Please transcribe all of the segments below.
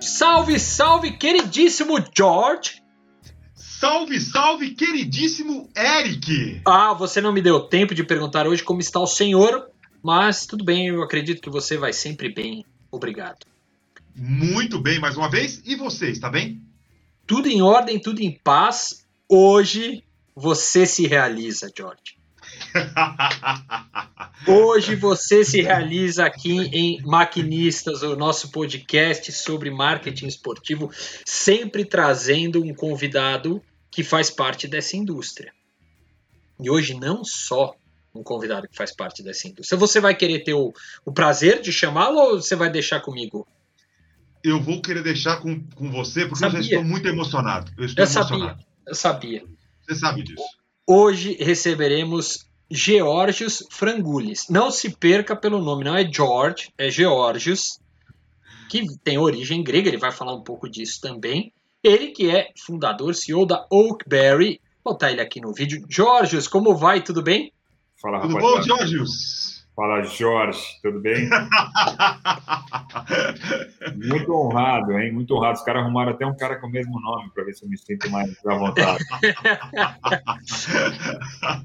Salve, salve, queridíssimo George! Salve, salve, queridíssimo Eric! Ah, você não me deu tempo de perguntar hoje como está o senhor, mas tudo bem, eu acredito que você vai sempre bem. Obrigado. Muito bem, mais uma vez. E você, está bem? Tudo em ordem, tudo em paz. Hoje você se realiza, George. Hoje você se realiza aqui em Maquinistas, o nosso podcast sobre marketing esportivo, sempre trazendo um convidado que faz parte dessa indústria. E hoje não só um convidado que faz parte dessa indústria. Você vai querer ter o, o prazer de chamá-lo ou você vai deixar comigo? Eu vou querer deixar com, com você, porque sabia. eu já estou muito emocionado. Eu estou eu emocionado. Sabia, eu sabia. Você sabe disso. Hoje receberemos Georgios Frangulis. Não se perca pelo nome, não é George, é Georgios, que tem origem grega, ele vai falar um pouco disso também. Ele que é fundador, CEO da Oakberry. Vou botar ele aqui no vídeo. Georgios, como vai? Tudo bem? Fala, Tudo bom, Georgios? Fala, Jorge, tudo bem? Muito honrado, hein? Muito honrado. Os caras arrumaram até um cara com o mesmo nome para ver se eu me sinto mais à vontade.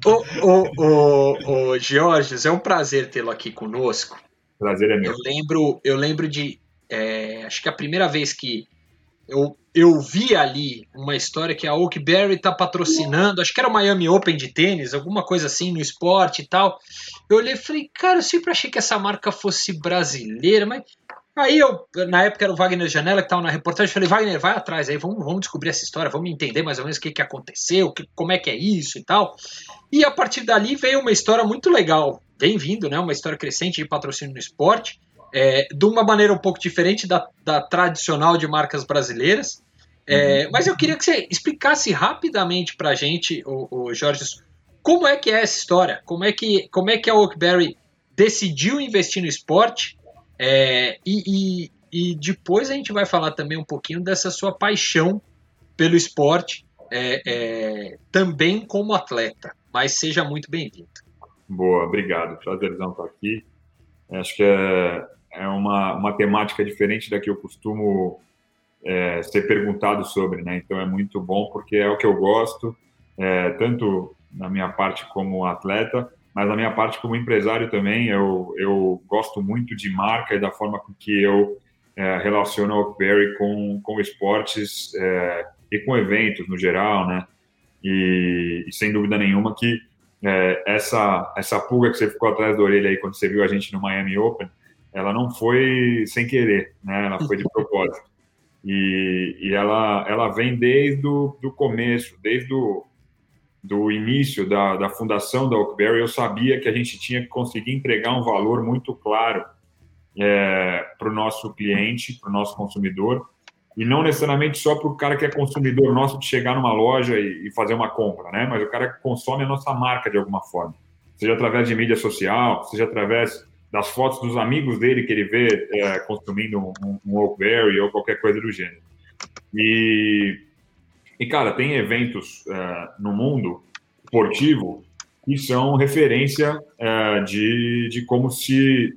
ô, ô, ô, ô, Jorge, é um prazer tê-lo aqui conosco. Prazer é meu. Eu lembro, eu lembro de. É, acho que a primeira vez que eu, eu vi ali uma história que a Oakberry está patrocinando, acho que era o Miami Open de tênis, alguma coisa assim no esporte e tal. Eu olhei e falei, cara, eu sempre achei que essa marca fosse brasileira, mas. Aí eu, na época era o Wagner Janela que estava na reportagem, falei, Wagner, vai atrás aí, vamos, vamos descobrir essa história, vamos entender mais ou menos o que, que aconteceu, que, como é que é isso e tal. E a partir dali veio uma história muito legal, bem-vindo, né? Uma história crescente de patrocínio no esporte é, de uma maneira um pouco diferente da, da tradicional de marcas brasileiras. É, uhum. Mas eu queria que você explicasse rapidamente para a gente, o, o Jorge, como é que é essa história? Como é que, como é que a Oakberry decidiu investir no esporte? É, e, e, e, depois a gente vai falar também um pouquinho dessa sua paixão pelo esporte, é, é, também como atleta. Mas seja muito bem-vindo. Boa, obrigado. Prazerzão estar aqui. Acho que é, é uma, uma temática diferente da que eu costumo é, ser perguntado sobre, né? Então é muito bom porque é o que eu gosto, é, tanto na minha parte como atleta, mas na minha parte como empresário também. Eu, eu gosto muito de marca e da forma com que eu é, relaciono a Oakberry com, com esportes é, e com eventos no geral, né? E, e sem dúvida nenhuma que é, essa, essa pulga que você ficou atrás da orelha aí quando você viu a gente no Miami Open, ela não foi sem querer, né? Ela foi de propósito. E, e ela, ela vem desde o do começo, desde o do início da, da fundação da Oakberry, eu sabia que a gente tinha que conseguir entregar um valor muito claro é, para o nosso cliente, para o nosso consumidor, e não necessariamente só para o cara que é consumidor nosso de chegar numa loja e, e, fazer uma compra, né? Mas o cara que consome a nossa marca de alguma forma, seja através de mídia social, seja através das fotos dos amigos dele que ele vê é, consumindo um, um Oakberry ou qualquer coisa do gênero. E, e cara, tem eventos é, no mundo esportivo que são referência é, de, de como se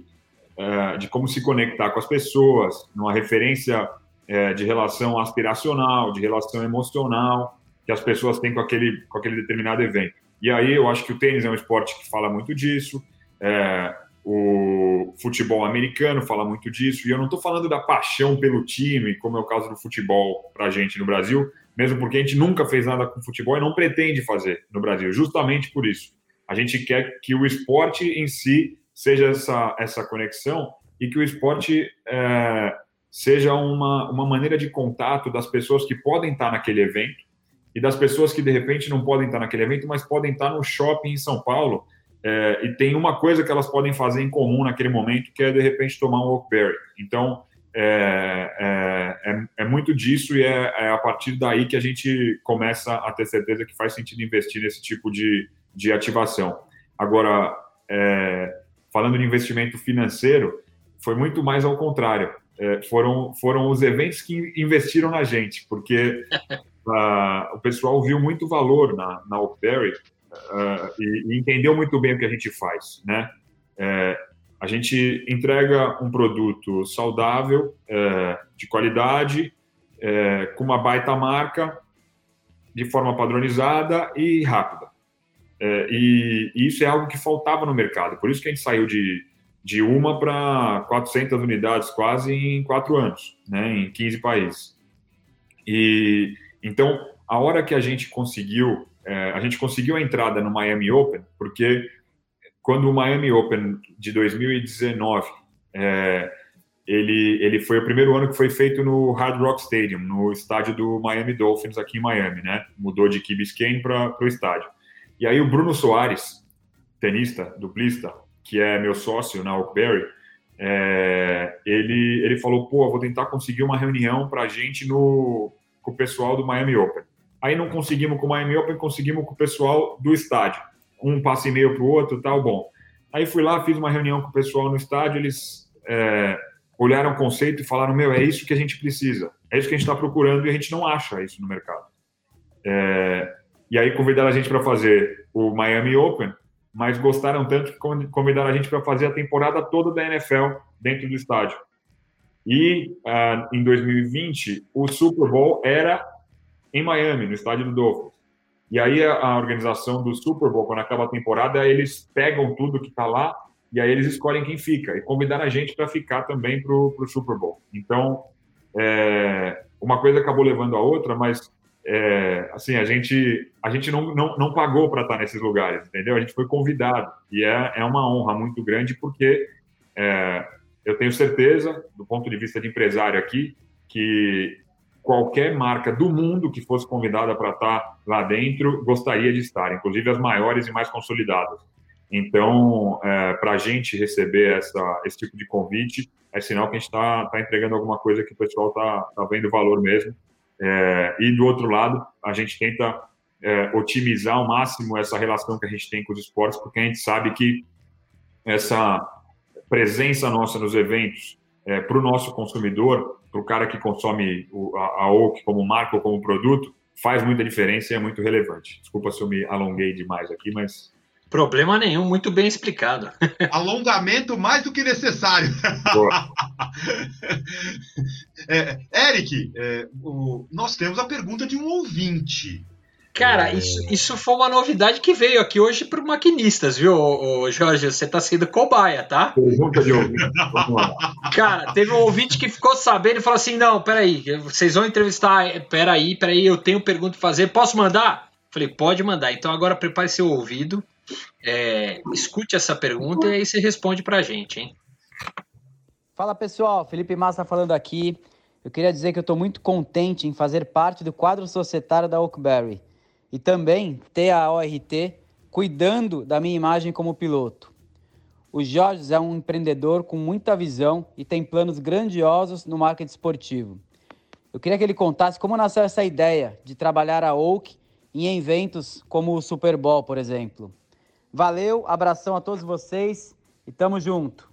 é, de como se conectar com as pessoas, uma referência é, de relação aspiracional, de relação emocional que as pessoas têm com aquele com aquele determinado evento. E aí eu acho que o tênis é um esporte que fala muito disso. É, o futebol americano fala muito disso, e eu não estou falando da paixão pelo time, como é o caso do futebol para a gente no Brasil, mesmo porque a gente nunca fez nada com futebol e não pretende fazer no Brasil, justamente por isso. A gente quer que o esporte em si seja essa, essa conexão e que o esporte é, seja uma, uma maneira de contato das pessoas que podem estar naquele evento e das pessoas que de repente não podem estar naquele evento, mas podem estar no shopping em São Paulo é, e tem uma coisa que elas podem fazer em comum naquele momento, que é de repente tomar um Oakberry. Então, é, é, é, é muito disso e é, é, a partir daí que a gente começa a ter certeza que faz sentido investir nesse tipo de, de ativação. Agora, é, falando de investimento financeiro, foi muito mais ao contrário. Foram, foram os eventos que investiram na gente, porque uh, o pessoal viu muito valor na, na Oakberry uh, e, e, entendeu muito bem o que a gente faz, né? É, a, gente entrega um produto saudável, é, de qualidade, é, com uma baita marca, de forma padronizada e rápida. É, e, e, isso é algo que faltava no mercado. Por isso que a gente saiu de, de uma para 400 unidades quase em quatro anos, né, em 15 países. E então, a hora que a gente conseguiu, é, a gente conseguiu a entrada no Miami Open, porque quando o Miami Open de 2019 é, ele, ele foi o primeiro ano que foi feito no Hard Rock Stadium, no estádio do Miami Dolphins aqui em Miami, né? Mudou de Key Biscayne para o estádio. E aí o Bruno Soares, tenista, duplista, que é meu sócio na Oakberry, é, ele, ele falou, pô, vou tentar conseguir uma reunião para a gente no, com o pessoal do Miami Open. Aí não conseguimos com o Miami Open, conseguimos com o pessoal do estádio. Um passo e meio para o outro, tal, bom. Aí fui lá, fiz uma reunião com o pessoal no estádio, eles... É, olharam o conceito e falaram: meu, é isso que a gente precisa, é isso que a gente está procurando e a gente não acha isso no mercado. É, e aí convidaram a gente para fazer o Miami Open, mas gostaram tanto que convidaram a gente para fazer a temporada toda da NFL dentro do estádio. E uh, em 2020, o Super Bowl era em Miami, no estádio do Dolphins. E aí a, organização do Super Bowl, quando acaba a temporada, eles pegam tudo que está lá e aí eles escolhem quem fica e convidaram a gente para ficar também para o Super Bowl. Então, é, uma coisa acabou levando a outra, mas é, assim a gente a gente não, não, não pagou para estar nesses lugares, entendeu? A gente foi convidado e é, é uma honra muito grande porque é, eu tenho certeza, do ponto de vista de empresário aqui, que qualquer marca do mundo que fosse convidada para estar lá dentro gostaria de estar, inclusive as maiores e mais consolidadas. Então, é, para a gente receber essa, esse tipo de convite, é sinal que a gente está tá entregando alguma coisa que o pessoal está tá vendo valor mesmo. É, e do outro lado, a gente tenta é, otimizar ao máximo essa relação que a gente tem com os esportes, porque a gente sabe que essa presença nossa nos eventos é, para o nosso consumidor, para o cara que consome o, a, a OAK como marca ou como produto, faz muita diferença e é muito relevante. Desculpa se eu me alonguei demais aqui, mas Problema nenhum, muito bem explicado. Alongamento mais do que necessário. é, Eric, é, o, nós temos a pergunta de um ouvinte. Cara, é... isso, isso foi uma novidade que veio aqui hoje para maquinistas, viu, ô, Jorge? Você está sendo cobaia, tá? Pergunta de ouvinte. Cara, teve um ouvinte que ficou sabendo e falou assim: não, peraí, vocês vão entrevistar. Peraí, peraí, eu tenho pergunta para fazer, posso mandar? Falei, pode mandar. Então agora prepare seu ouvido é, escute essa pergunta e aí você responde para a gente, hein? Fala pessoal, Felipe Massa falando aqui. Eu queria dizer que eu estou muito contente em fazer parte do quadro societário da Oakberry e também ter a ORT cuidando da minha imagem como piloto. O Jorge é um empreendedor com muita visão e tem planos grandiosos no marketing esportivo. Eu queria que ele contasse como nasceu essa ideia de trabalhar a Oak em eventos como o Super Bowl, por exemplo. Valeu, abração a todos vocês e tamo junto.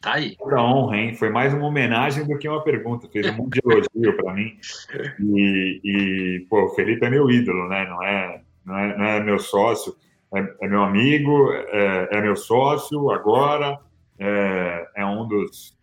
Tá aí. Honra, hein? Foi mais uma homenagem do que uma pergunta. Fez um monte de elogio para mim. E, e, pô, o Felipe é meu ídolo, né? Não é, não é, não é meu sócio, é, é meu amigo, é, é, meu sócio agora, é, é um dos,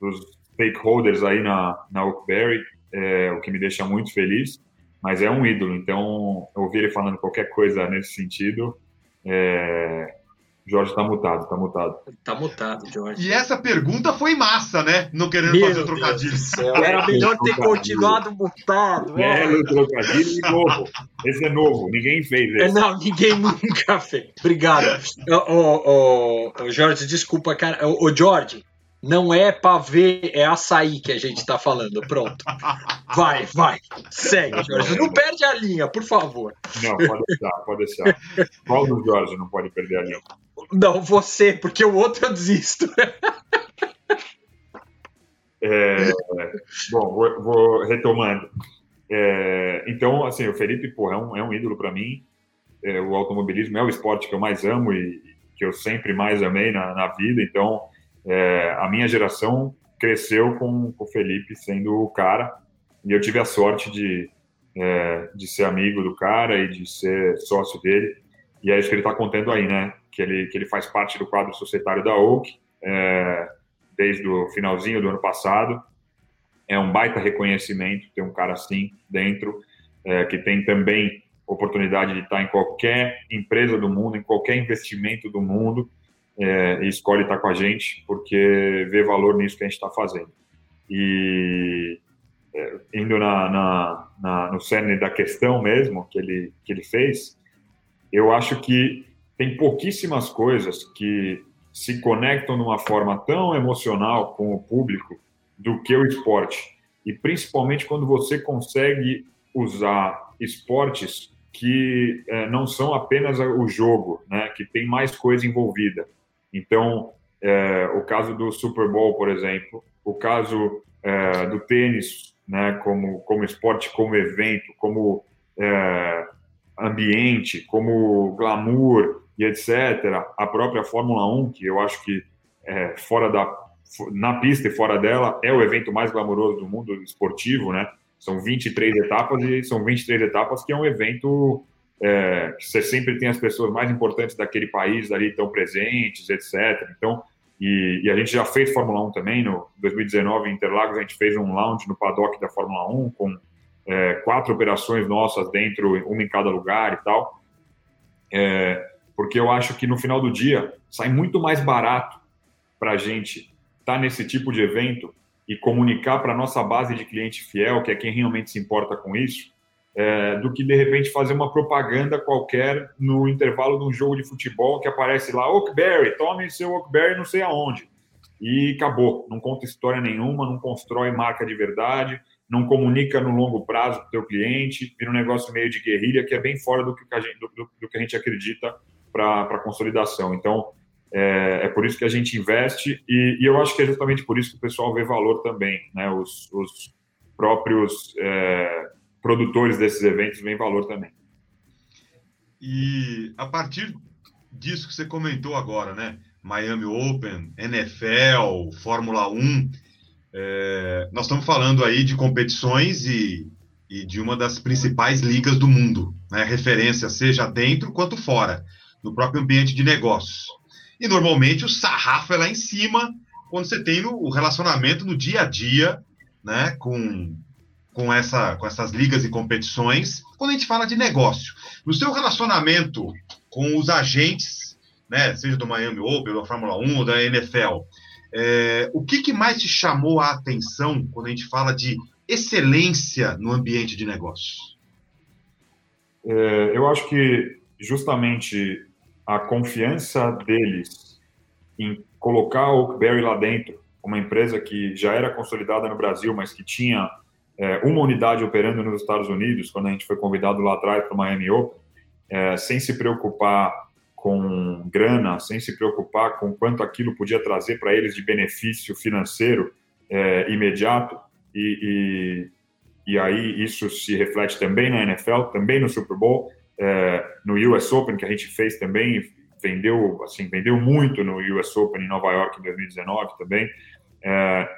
dos, stakeholders aí na, na Oakberry, é, o que me deixa muito feliz mas é um ídolo. Então, ouvir ele falando qualquer coisa nesse sentido, é... Jorge está mutado, está mutado. Está mutado, Jorge. E essa pergunta foi massa, né? Não querendo Meu fazer o trocadilho. Era melhor ter continuado mutado. É, o trocadilho novo. Esse é novo, ninguém fez esse. Não, ninguém nunca fez. Obrigado. Ô, ô, ô, Jorge, desculpa, cara. Ô, ô Jorge, não é ver, é açaí que a gente está falando. Pronto. Vai, vai. Segue, Jorge. Não perde a linha, por favor. Não, pode deixar, pode deixar. Qual do Jorge não pode perder a linha? Não, você, porque o outro eu desisto. É, bom, vou, vou retomando. É, então, assim, o Felipe, pô, é um, é um ídolo para mim. É, o automobilismo é o esporte que eu mais amo e que eu sempre mais amei na, na vida. Então, é, a minha geração cresceu com, com, o Felipe sendo o cara, e eu tive a sorte de, é, de ser amigo do cara e de ser sócio dele. E é isso que ele está contando aí, né? Que ele, que ele faz parte do quadro societário da Oak é, desde o finalzinho do ano passado. É um baita reconhecimento ter um cara assim dentro, é, que tem também oportunidade de estar em qualquer empresa do mundo, em qualquer investimento do mundo, é, e escolhe estar com a gente porque vê valor nisso que a gente está fazendo. E é, indo na, na, na, no cerne da questão mesmo que ele, que ele fez, eu acho que tem pouquíssimas coisas que se conectam de uma forma tão emocional com o público do que o esporte. E principalmente quando você consegue usar esportes que é, não são apenas o jogo, né, que tem mais coisa envolvida. Então, é, o caso do Super Bowl, por exemplo, o caso é, do tênis, né, como, como esporte, como evento, como ambiente, como glamour e etc. A própria Fórmula 1, que eu acho que é, fora da na pista e fora dela é o evento mais glamouroso do mundo esportivo, né? São 23 etapas e são 23 etapas que é um evento é, que você sempre tem as pessoas mais importantes daquele país ali estão presentes, etc. Então, e, e, a gente já fez Fórmula 1 também, no 2019 em Interlagos a gente fez um lounge no paddock da Fórmula 1 com é, quatro operações nossas dentro, uma em cada lugar e tal, é, porque eu acho que no final do dia sai muito mais barato para a gente estar tá nesse tipo de evento e comunicar para nossa base de cliente fiel, que é quem realmente se importa com isso, é, do que de repente fazer uma propaganda qualquer no intervalo de um jogo de futebol que aparece lá, Oakberry, tome seu Oakberry não sei aonde. E acabou, não conta história nenhuma, não constrói marca de verdade, não comunica no longo prazo para o teu cliente, vira um negócio meio de guerrilha que é bem fora do que a gente, do, do que a gente acredita para consolidação. Então, é, é, por isso que a gente investe e, e, eu acho que é justamente por isso que o pessoal vê valor também, né? Os, os próprios é, produtores desses eventos veem valor também. E a partir disso que você comentou agora, né? Miami Open, NFL, Fórmula 1, é, nós estamos falando aí de competições e, e, de uma das principais ligas do mundo, né? referência seja dentro quanto fora, no próprio ambiente de negócios. E normalmente o sarrafo é lá em cima quando você tem o relacionamento no dia a dia né? com, com, essa, com essas ligas e competições, quando a gente fala de negócio. No seu relacionamento com os agentes, né? seja do Miami Open, da Fórmula 1 ou da NFL, é, o que, que mais te chamou a atenção quando a gente fala de excelência no ambiente de negócios? É, eu acho que justamente a confiança deles em colocar a Oakberry lá dentro, uma empresa que já era consolidada no Brasil, mas que tinha é, uma unidade operando nos Estados Unidos, quando a gente foi convidado lá atrás para o Miami Open, é, sem se preocupar com grana, sem se preocupar com quanto aquilo podia trazer para eles de benefício financeiro é, imediato. E, e, e, aí isso se reflete também na NFL, também no Super Bowl, é, no US Open, que a gente fez também, vendeu, assim, vendeu muito no US Open em Nova York em 2019 também, é,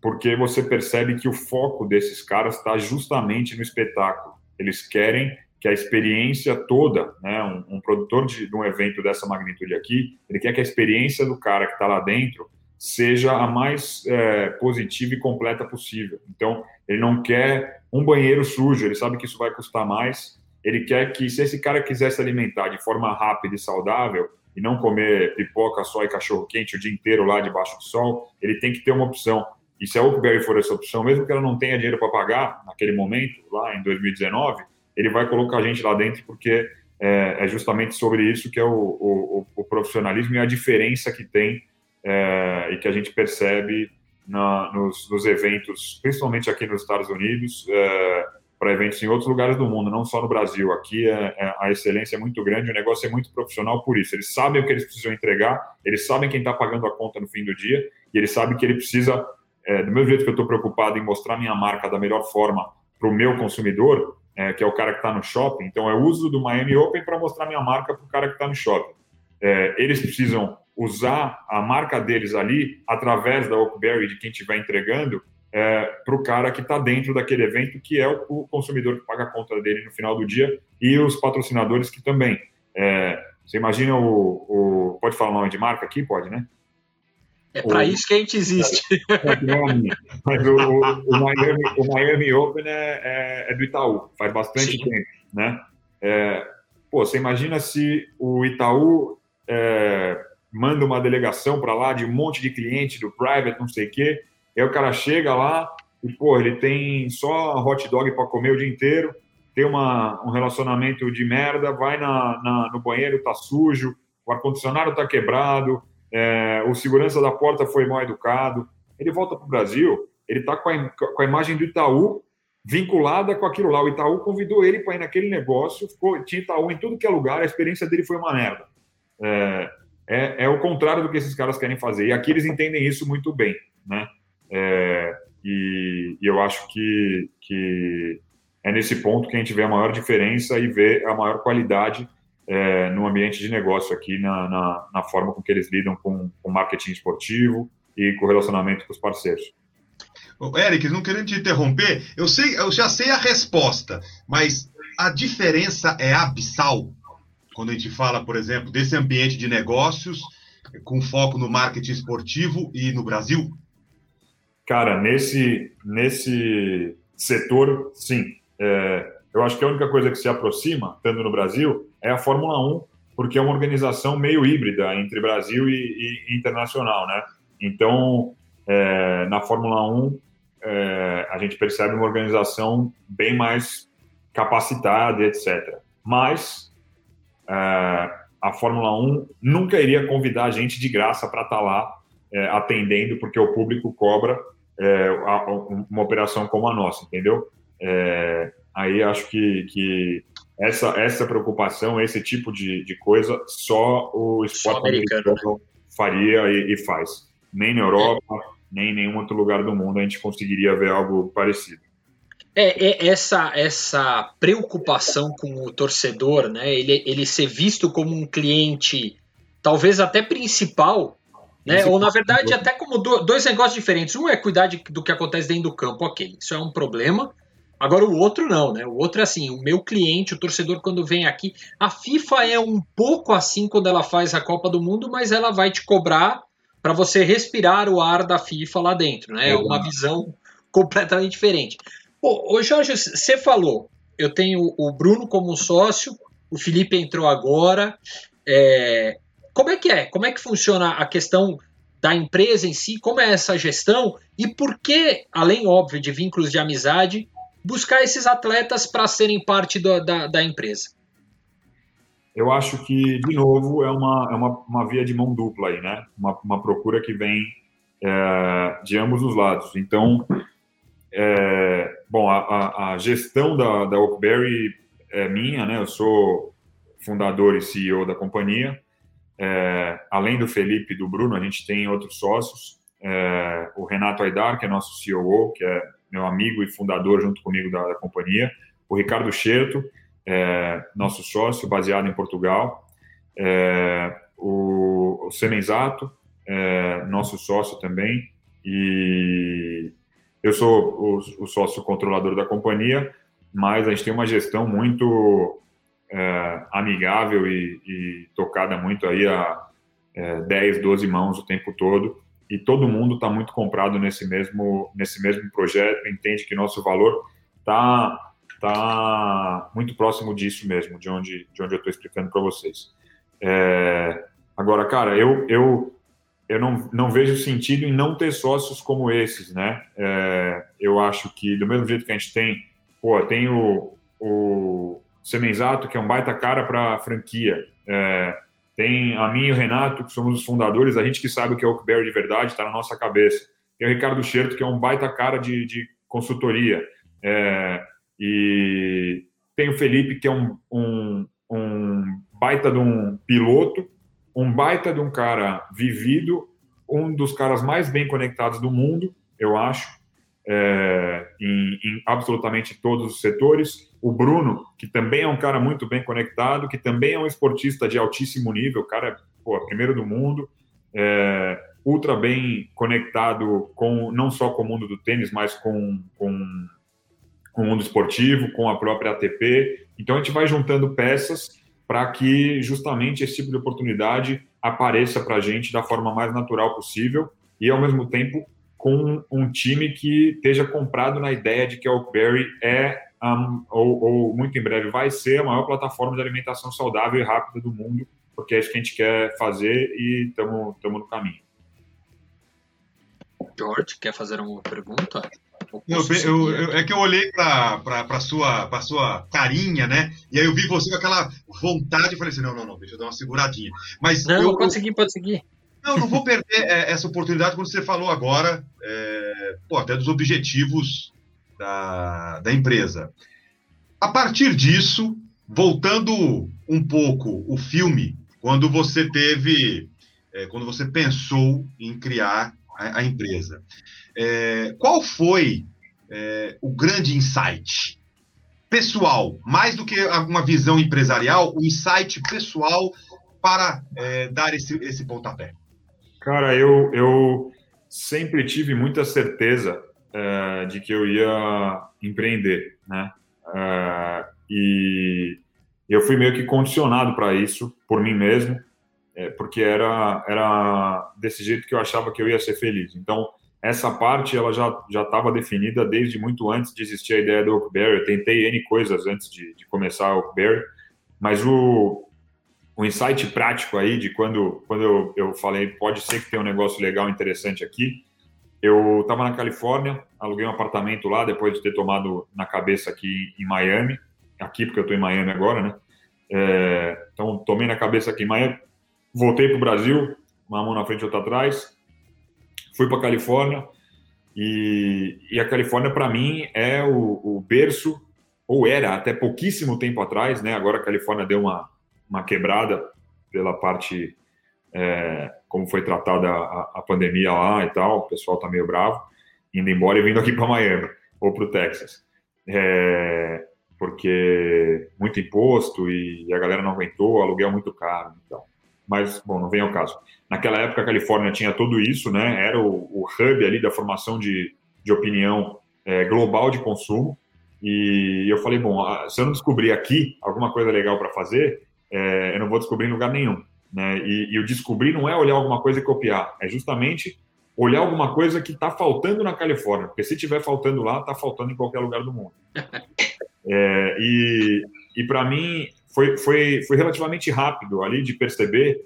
porque você percebe que o foco desses caras está justamente no espetáculo. Eles querem que a experiência toda, né, um, um produtor de, de, um evento dessa magnitude aqui, ele quer que a experiência do cara que está lá dentro seja a mais é, positiva e completa possível. Então, ele não quer um banheiro sujo, ele sabe que isso vai custar mais. Ele quer que, se esse cara quiser se alimentar de forma rápida e saudável, e não comer pipoca só e cachorro quente o dia inteiro lá debaixo do sol, ele tem que ter uma opção. E se a Oakberry for essa opção, mesmo que ela não tenha dinheiro para pagar naquele momento, lá em 2019, ele vai colocar a gente lá dentro porque é, é justamente sobre isso que é o, o, o, profissionalismo e a diferença que tem é, e que a gente percebe na, nos, nos, eventos, principalmente aqui nos Estados Unidos, é, para eventos em outros lugares do mundo, não só no Brasil. Aqui é, é, a excelência é muito grande, o negócio é muito profissional por isso. Eles sabem o que eles precisam entregar, eles sabem quem está pagando a conta no fim do dia e eles sabem que ele precisa, é, do mesmo jeito que eu estou preocupado em mostrar minha marca da melhor forma para o meu consumidor, é, que é o cara que está no shopping. Então, é uso do Miami Open para mostrar minha marca para o cara que está no shopping. É, eles precisam usar a marca deles ali através da Oakberry, de quem estiver entregando, é, para o cara que está dentro daquele evento, que é o, o, consumidor que paga a conta dele no final do dia, e os patrocinadores que também. É, Você imagina o, o, Pode falar o nome de marca aqui? Pode, né? É para isso que a gente existe. Mas o, o, Miami, o Miami Open é, é, é, do Itaú, faz bastante Sim. tempo, né? É, pô, você imagina se o Itaú é, manda uma delegação para lá de um monte de cliente do private, não sei o quê, aí o cara chega lá e, pô, ele tem só hot dog para comer o dia inteiro, tem uma, um relacionamento de merda, vai na, na no banheiro, tá sujo, o ar-condicionado tá quebrado, é, o segurança da porta foi mal educado. Ele volta para o Brasil, ele está com, com, a imagem do Itaú vinculada com aquilo lá. O Itaú convidou ele para ir naquele negócio, ficou, tinha Itaú em tudo que é lugar, a experiência dele foi uma merda. É, é, é, o contrário do que esses caras querem fazer. E aqui eles entendem isso muito bem, né? É, e, e, eu acho que, que é nesse ponto que a gente vê a maior diferença e vê a maior qualidade é, no ambiente de negócio aqui, na, na, na, forma com que eles lidam com o marketing esportivo e com o relacionamento com os parceiros. Eric, não querendo te interromper, eu sei, eu já sei a resposta, mas a diferença é abissal quando a gente fala, por exemplo, desse ambiente de negócios com foco no marketing esportivo e no Brasil? Cara, nesse nesse setor, sim. É, eu acho que a única coisa que se aproxima, estando no Brasil, é a Fórmula 1, porque é uma organização meio híbrida entre Brasil e, e internacional, né? Então, é, na Fórmula 1, é, a gente percebe uma organização bem mais capacitada, etc. Mas é, a Fórmula 1 nunca iria convidar a gente de graça para estar tá lá é, atendendo, porque o público cobra é, uma operação como a nossa, entendeu? É, aí acho que, que essa, essa preocupação, esse tipo de, de coisa, só o esporte só americano, americano né? faria e, e, faz. Nem na Europa, é. nem em nenhum outro lugar do mundo a gente conseguiria ver algo parecido. É, é, essa essa preocupação com o torcedor, né? Ele, ele ser visto como um cliente, talvez até principal, né? Ou na verdade até como dois negócios diferentes. Um é cuidar de, do que acontece dentro do campo, ok, isso é um problema. Agora o outro não, né? O outro é assim, o meu cliente, o torcedor quando vem aqui, a FIFA é um pouco assim quando ela faz a Copa do Mundo, mas ela vai te cobrar para você respirar o ar da FIFA lá dentro, né? É uma visão completamente diferente. Pô, ô Jorge, você falou, eu tenho o Bruno como sócio, o Felipe entrou agora. É... Como é que é? Como é que funciona a questão da empresa em si? Como é essa gestão? E por que, além, óbvio, de vínculos de amizade, buscar esses atletas para serem parte do, da, da empresa? Eu acho que, de novo, é uma, é uma, uma via de mão dupla aí, né? Uma, uma procura que vem é, de ambos os lados. Então, é, bom, a, a, gestão da, da Oakberry é minha, né? Eu sou fundador e CEO da companhia. É, além do Felipe e do Bruno, a gente tem outros sócios. É, o Renato Aidar, que é nosso CEO, que é meu amigo e fundador junto comigo da, da companhia, o Ricardo Scherto, é, nosso sócio, baseado em Portugal, é, o, o Semenzato, é, nosso sócio também, e eu sou o, o, sócio controlador da companhia, mas a gente tem uma gestão muito é, amigável e, e, tocada muito aí a é, 10, 12 mãos o tempo todo, e todo mundo está muito comprado nesse mesmo, nesse mesmo projeto, entende que nosso valor está tá muito próximo disso mesmo, de onde, de onde eu estou explicando para vocês. É, agora, cara, eu, eu, eu não, não vejo sentido em não ter sócios como esses, né? É, eu acho que, do mesmo jeito que a gente tem, pô, tem o, o Semenzato, que é um baita cara para franquia, é, tem a mim e o Renato, que somos os fundadores, a gente que sabe o que é Oakberry de verdade, está na nossa cabeça. Tem o Ricardo Scherto, que é um baita cara de, de consultoria. É, e tem o Felipe, que é um, um, um baita de um piloto, um baita de um cara vivido, um dos caras mais bem conectados do mundo, eu acho é, em, em, absolutamente todos os setores. O Bruno, que também é um cara muito bem conectado, que também é um esportista de altíssimo nível, o cara é pô, primeiro do mundo, é, ultra bem conectado com não só com o mundo do tênis, mas com, com, com o mundo esportivo, com a própria ATP. Então a gente vai juntando peças para que justamente esse tipo de oportunidade apareça para a gente da forma mais natural possível e, ao mesmo tempo, com um time que esteja comprado na ideia de que a Oakberry é, um, ou, ou, muito em breve vai ser, a maior plataforma de alimentação saudável e rápida do mundo, porque é isso que a gente quer fazer e estamos no caminho. George, quer fazer uma pergunta? Eu, eu, eu, é que eu olhei para a sua, pra sua carinha, né? E aí eu vi você com aquela vontade e falei assim: não, não, não, deixa eu dar uma seguradinha. Mas não, eu, pode seguir, pode seguir. Não, não vou perder é, essa oportunidade quando você falou agora, é, pô, até dos objetivos da, da empresa. A partir disso, voltando um pouco o filme, quando você teve, é, quando você pensou em criar a, a empresa, é, qual foi é, o grande insight pessoal, mais do que uma visão empresarial, o insight pessoal para é, dar esse, esse pontapé? Cara, eu, eu sempre tive muita certeza é, de que eu ia empreender, né? É, e eu fui meio que condicionado para isso por mim mesmo, é, porque era era desse jeito que eu achava que eu ia ser feliz. Então essa parte ela já já estava definida desde muito antes de existir a ideia do Oakberry. Eu tentei n coisas antes de, de começar a Oakberry, mas o o insight prático aí de quando, quando eu, eu falei, pode ser que tenha um negócio legal, interessante aqui. Eu estava na Califórnia, aluguei um apartamento lá depois de ter tomado na cabeça aqui em Miami, aqui porque eu estou em Miami agora, né? É, então, tomei na cabeça aqui em Miami, voltei para o Brasil, uma mão na frente e outra atrás, fui para a Califórnia, e, e, a Califórnia, para mim, é o, o berço, ou era até pouquíssimo tempo atrás, né? Agora a Califórnia deu uma, uma quebrada pela parte é, como foi tratada a, a, pandemia lá e tal, o pessoal tá meio bravo, indo embora e vindo aqui para Miami ou para o Texas. É, porque muito imposto e a galera não aguentou, aluguel muito caro então. Mas, bom, não vem ao caso. Naquela época, a Califórnia tinha tudo isso, né? Era o, o hub ali da formação de, de opinião é, global de consumo. E eu falei, bom, se eu não descobrir aqui alguma coisa legal para fazer, é, eu não vou descobrir em lugar nenhum. Né? E, e, o descobrir não é olhar alguma coisa e copiar, é justamente olhar alguma coisa que está faltando na Califórnia, porque se estiver faltando lá, está faltando em qualquer lugar do mundo. É, e e para mim foi, foi, foi relativamente rápido ali de perceber,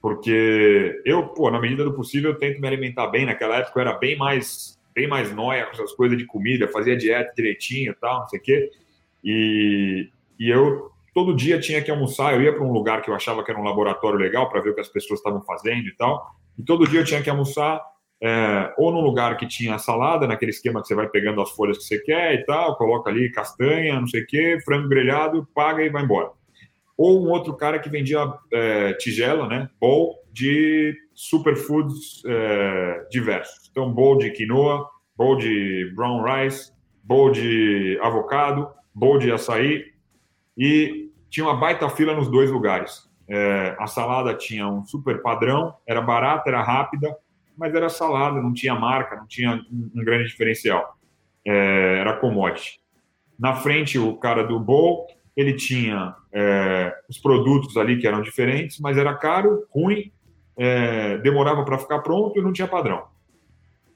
porque eu, pô, na medida do possível, eu tento me alimentar bem. Naquela época eu era bem mais, bem mais noia com essas coisas de comida, fazia dieta direitinho e tal, não sei o quê. E, e eu todo dia tinha que almoçar. Eu ia para um lugar que eu achava que era um laboratório legal para ver o que as pessoas estavam fazendo e tal. E todo dia eu tinha que almoçar é, ou num lugar que tinha salada, naquele esquema que você vai pegando as folhas que você quer e tal, coloca ali castanha, não sei o quê, frango grelhado, paga e vai embora. Ou um outro cara que vendia é, tigela, né, bowl de superfoods é, diversos. Então, bowl de quinoa, bowl de brown rice, bowl de avocado, bowl de açaí, e tinha uma baita fila nos dois lugares. É, a salada tinha um super padrão, era barata, era rápida, mas era salada, não tinha marca, não tinha um, grande diferencial. É, era commodity. Na frente, o cara do bowl, ele tinha é, os produtos ali que eram diferentes, mas era caro, ruim, é, demorava para ficar pronto e não tinha padrão.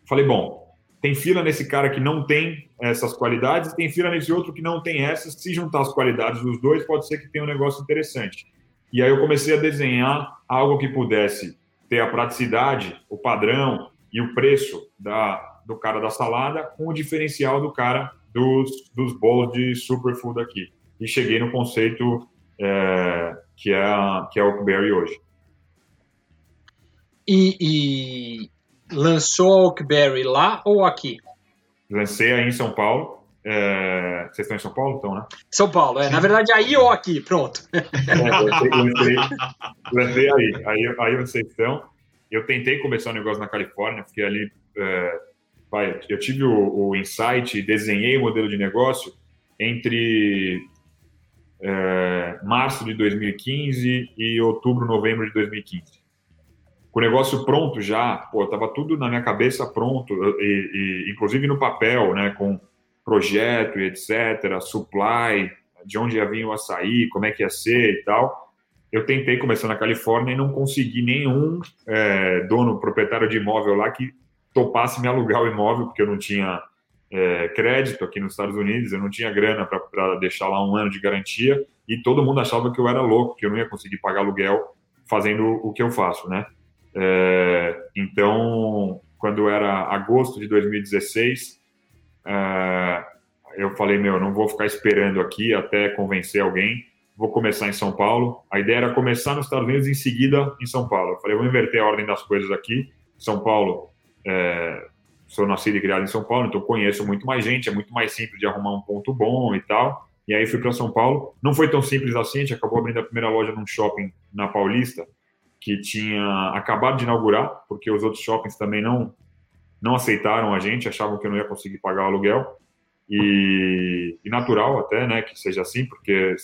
Falei, bom, tem fila nesse cara que não tem essas qualidades, tem fila nesse outro que não tem essas. Se juntar as qualidades dos dois, pode ser que tenha um negócio interessante. E aí eu comecei a desenhar algo que pudesse ter a praticidade, o padrão e o preço da, do cara da salada com o diferencial do cara dos, dos bolos de superfood aqui. E cheguei no conceito é, que é que é o Oakberry hoje. E, e, lançou a Oakberry lá ou aqui? Lancei aí em São Paulo. É... Vocês estão em São Paulo, então, né? São Paulo, é. Na verdade, aí ou aqui, pronto. É, lancei, lancei, aí. aí. Aí vocês estão. Eu tentei começar um negócio na Califórnia, fiquei ali. É... Vai, eu tive o, o insight, desenhei o modelo de negócio entre é, março de 2015 e outubro, novembro de 2015 com o negócio pronto já, pô, tava tudo na minha cabeça pronto, e, e, inclusive no papel, né, com projeto e etc, supply, de onde ia vir o açaí, como é que ia ser e tal. Eu tentei começar na Califórnia e não consegui nenhum é, dono, proprietário de imóvel lá que topasse me alugar o imóvel, porque eu não tinha é, crédito aqui nos Estados Unidos, eu não tinha grana para deixar lá um ano de garantia e todo mundo achava que eu era louco, que eu não ia conseguir pagar aluguel fazendo o que eu faço, né? É, então, quando era agosto de 2016, é, eu falei, meu, não vou ficar esperando aqui até convencer alguém, vou começar em São Paulo. A ideia era começar nos Estados Unidos e em seguida em São Paulo. Eu falei, vou inverter a ordem das coisas aqui. São Paulo, é, sou nascido e criado em São Paulo, então conheço muito mais gente, é muito mais simples de arrumar um ponto bom e tal. E aí fui para São Paulo. Não foi tão simples assim, a gente acabou abrindo a primeira loja num shopping na Paulista, que tinha acabado de inaugurar, porque os outros shoppings também não não aceitaram a gente, achavam que eu não ia conseguir pagar o aluguel. E, e natural até, né, que seja assim, porque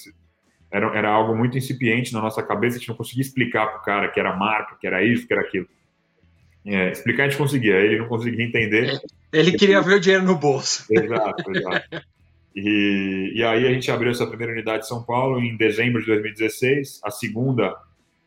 era, era algo muito incipiente na nossa cabeça, a gente não conseguia explicar para o cara que era marca, que era isso, que era aquilo. É, explicar a gente conseguia, ele não conseguia entender. Ele queria ver o dinheiro no bolso. Exato, exato. E, e aí a gente abriu essa primeira unidade em São Paulo em dezembro de 2016, a segunda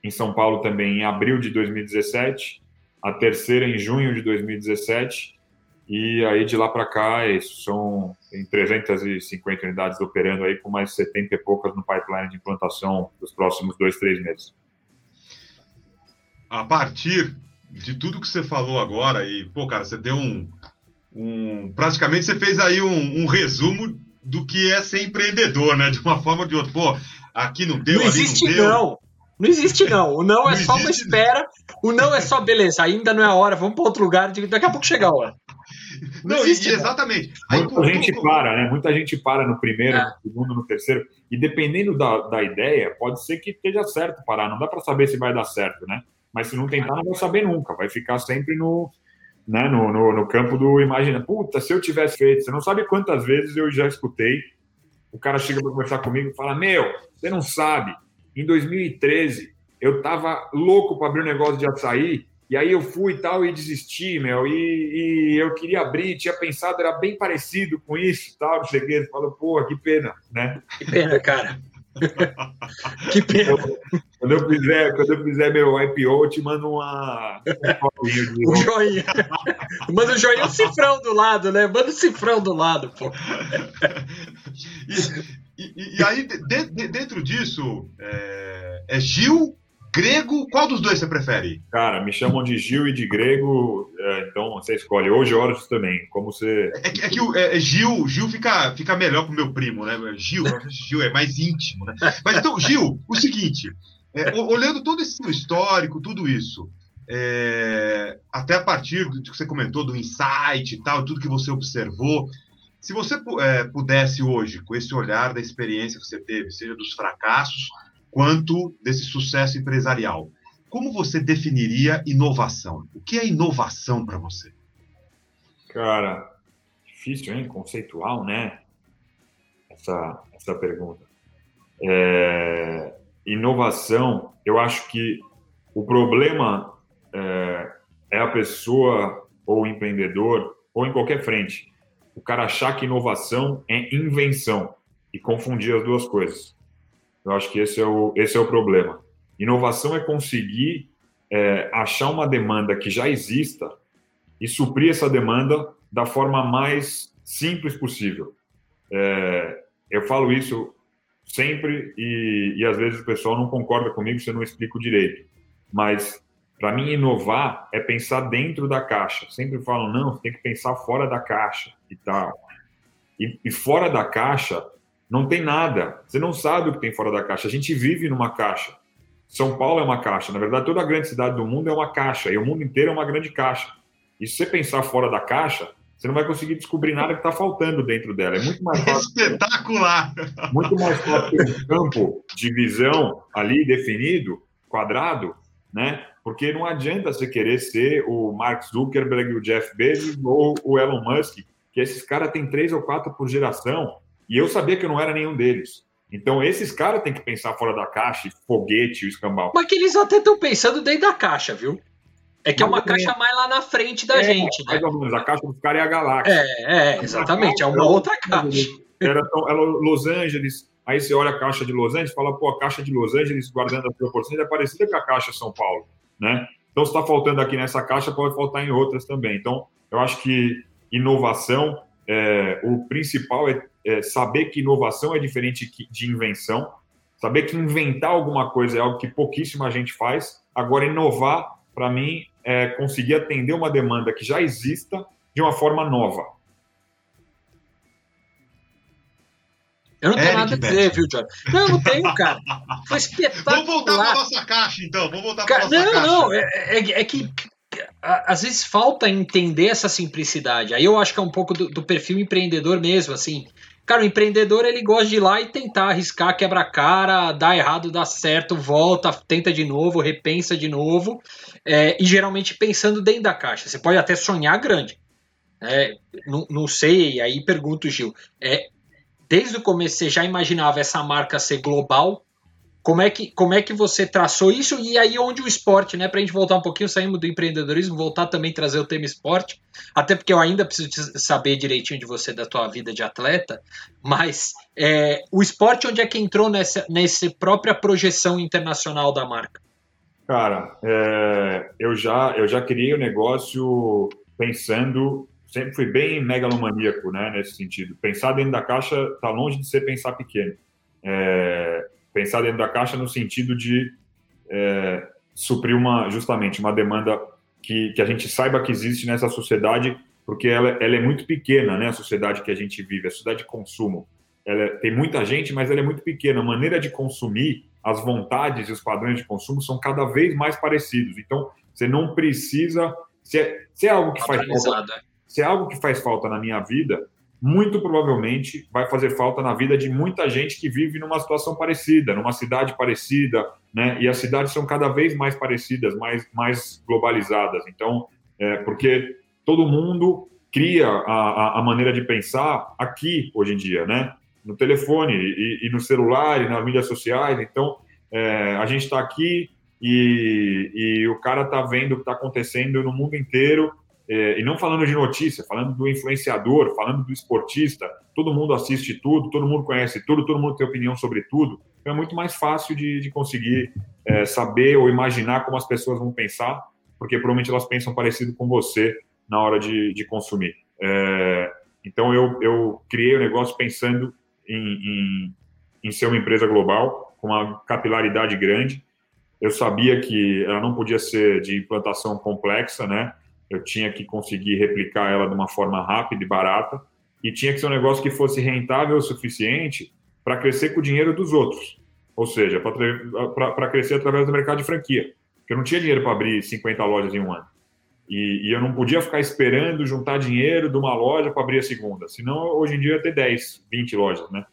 em São Paulo também em abril de 2017, a terceira em junho de 2017, e aí de lá para cá isso, são em 350 unidades operando aí com mais 70 e poucas no pipeline de implantação dos próximos dois, três meses. A partir de tudo que você falou agora, e, pô, cara, você deu um. um praticamente você fez aí um, um resumo do que é ser empreendedor, né? De uma forma ou de outra. Pô, aqui não deu, não ali existe, não deu. Não. Não existe, não. O não, é só uma espera. O não é só, beleza, ainda não é a hora, vamos para outro lugar, daqui a pouco chega a hora. Não, não existe, exatamente. Aí, Muita gente para, né? Muita gente para no primeiro, é. no segundo, no terceiro. E dependendo da, da ideia, pode ser que esteja certo parar. Não dá para saber se vai dar certo, né? Mas se não tentar, não vai saber nunca. Vai ficar sempre no, né, no, no, no campo do imagina. Puta, se eu tivesse feito. Você não sabe quantas vezes eu já escutei. O cara chega para conversar comigo e fala: Meu, você não sabe. Em 2013, eu tava louco para abrir um negócio de açaí. E aí eu fui e tal e desisti, meu. E, e, eu queria abrir, tinha pensado, era bem parecido com isso e tal. Cheguei e falou, pô, que pena, né? Que pena, cara. que pena. Quando eu, fizer, quando eu fizer meu IPO, eu te mando uma. Um joinha. Manda um joinha, um cifrão do lado, né? Manda um cifrão do lado, pô. E, e, aí, de, de, dentro disso, é, é Gil Grego, qual dos dois você prefere? Cara, me chamam de Gil e de Grego, é, então você escolhe. Ou Jorge também, como você. É, é que o, é, é, Gil, Gil fica, fica melhor com o meu primo, né? Gil, Gil é mais íntimo, né? Mas então, Gil, o seguinte, é, olhando todo esse histórico, tudo isso, é, até a partir do que você comentou, do insight e tal, tudo que você observou, se você pudesse hoje, com esse olhar da experiência que você teve, seja dos fracassos quanto desse sucesso empresarial. Como você definiria inovação? O que é inovação para você? Cara, difícil, hein? Conceitual, né? Essa, essa pergunta. É, inovação, eu acho que o problema é, é a pessoa ou o empreendedor, ou em qualquer frente, o cara achar que inovação é invenção e confundir as duas coisas. Eu acho que esse é o, esse é o problema. Inovação é conseguir é, achar uma demanda que já exista e suprir essa demanda da forma mais simples possível. É, eu falo isso sempre e, e às vezes o pessoal não concorda comigo se eu não explico direito. Mas para mim inovar é pensar dentro da caixa. Sempre falam não, tem que pensar fora da caixa e tal. E, e fora da caixa não tem nada. Você não sabe o que tem fora da caixa. A gente vive numa caixa. São Paulo é uma caixa. Na verdade, toda a grande cidade do mundo é uma caixa. E o mundo inteiro é uma grande caixa. E se você pensar fora da caixa, você não vai conseguir descobrir nada que está faltando dentro dela. É muito mais fácil. Espetacular! Muito mais fácil ter um campo de visão ali definido, quadrado, né? Porque não adianta você querer ser o Mark Zuckerberg, o Jeff Bezos ou o Elon Musk, que esses caras têm três ou quatro por geração e eu sabia que eu não era nenhum deles. Então, esses caras têm que pensar fora da caixa, foguete, o escambau. Mas que eles até estão pensando dentro da caixa, viu? É que é uma caixa mais lá na frente da é, gente, né? Mais ou menos, a caixa dos caras é a galáxia. É, é exatamente, é uma outra caixa. Era, era Los Angeles, Aí você olha a caixa de Los Angeles, fala, pô, a caixa de Los Angeles, guardando as proporções, é parecida com a caixa São Paulo, né? Então, se está faltando aqui nessa caixa, pode faltar em outras também. Então, eu acho que inovação, é, o principal é, é, saber que inovação é diferente de invenção, saber que inventar alguma coisa é algo que pouquíssima gente faz. Agora, inovar, para mim, é conseguir atender uma demanda que já exista de uma forma nova. Eu não tenho Eric nada a dizer, viu, John? Não, não tenho, cara. Foi espetacular. Vamos voltar para nossa caixa, então. Vamos voltar para nossa não, caixa. Não, não. É, é, é, que às vezes falta entender essa simplicidade. Aí eu acho que é um pouco do, do, perfil empreendedor mesmo, assim. Cara, o empreendedor ele gosta de ir lá e tentar arriscar, quebra a cara, dá errado, dá certo, volta, tenta de novo, repensa de novo. É, e geralmente pensando dentro da caixa. Você pode até sonhar grande. É, não, não sei, aí pergunto, Gil. É, desde o começo você já imaginava essa marca ser global? Como é que, como é que você traçou isso? E aí onde o esporte, né? Para a gente voltar um pouquinho, saímos do empreendedorismo, voltar também trazer o tema esporte, até porque eu ainda preciso saber direitinho de você, da tua vida de atleta, mas é, o esporte onde é que entrou nessa, nessa própria projeção internacional da marca? Cara, é, eu, já, eu já criei o negócio pensando sempre fui bem megalomaníaco, né, nesse sentido. Pensar dentro da caixa está longe de ser pensar pequeno. É, pensar dentro da caixa no sentido de é, suprir uma, justamente uma demanda que, que a gente saiba que existe nessa sociedade, porque ela, ela é muito pequena, né, a sociedade que a gente vive, a sociedade de consumo. Ela, é, tem muita gente, mas ela é muito pequena. A maneira de consumir, as vontades e os padrões de consumo são cada vez mais parecidos. Então, você não precisa. Se é, se é algo que faz falta, se é algo que faz falta na minha vida, muito provavelmente vai fazer falta na vida de muita gente que vive numa situação parecida, numa cidade parecida, né? E as cidades são cada vez mais parecidas, mais, mais globalizadas. Então, é, porque todo mundo cria a, a, maneira de pensar aqui hoje em dia, né? No telefone e, e no celular e nas mídias sociais. Então, é, a gente está aqui e, e o cara está vendo o que está acontecendo no mundo inteiro é, e não falando de notícia, falando do influenciador, falando do esportista, todo mundo assiste tudo, todo mundo conhece tudo, todo mundo tem opinião sobre tudo. Então é muito mais fácil de, de conseguir é, saber ou imaginar como as pessoas vão pensar, porque provavelmente elas pensam parecido com você na hora de, de consumir. É, então eu, eu criei o negócio pensando em, em, em ser uma empresa global, com uma capilaridade grande. Eu sabia que ela não podia ser de implantação complexa, né? Eu tinha que conseguir replicar ela de uma forma rápida e barata, e tinha que ser um negócio que fosse rentável o suficiente para crescer com o dinheiro dos outros, ou seja, para crescer através do mercado de franquia. Porque eu não tinha dinheiro para abrir 50 lojas em um ano. E, e, eu não podia ficar esperando juntar dinheiro de uma loja para abrir a segunda, senão hoje em dia ia ter 10, 20 lojas, né?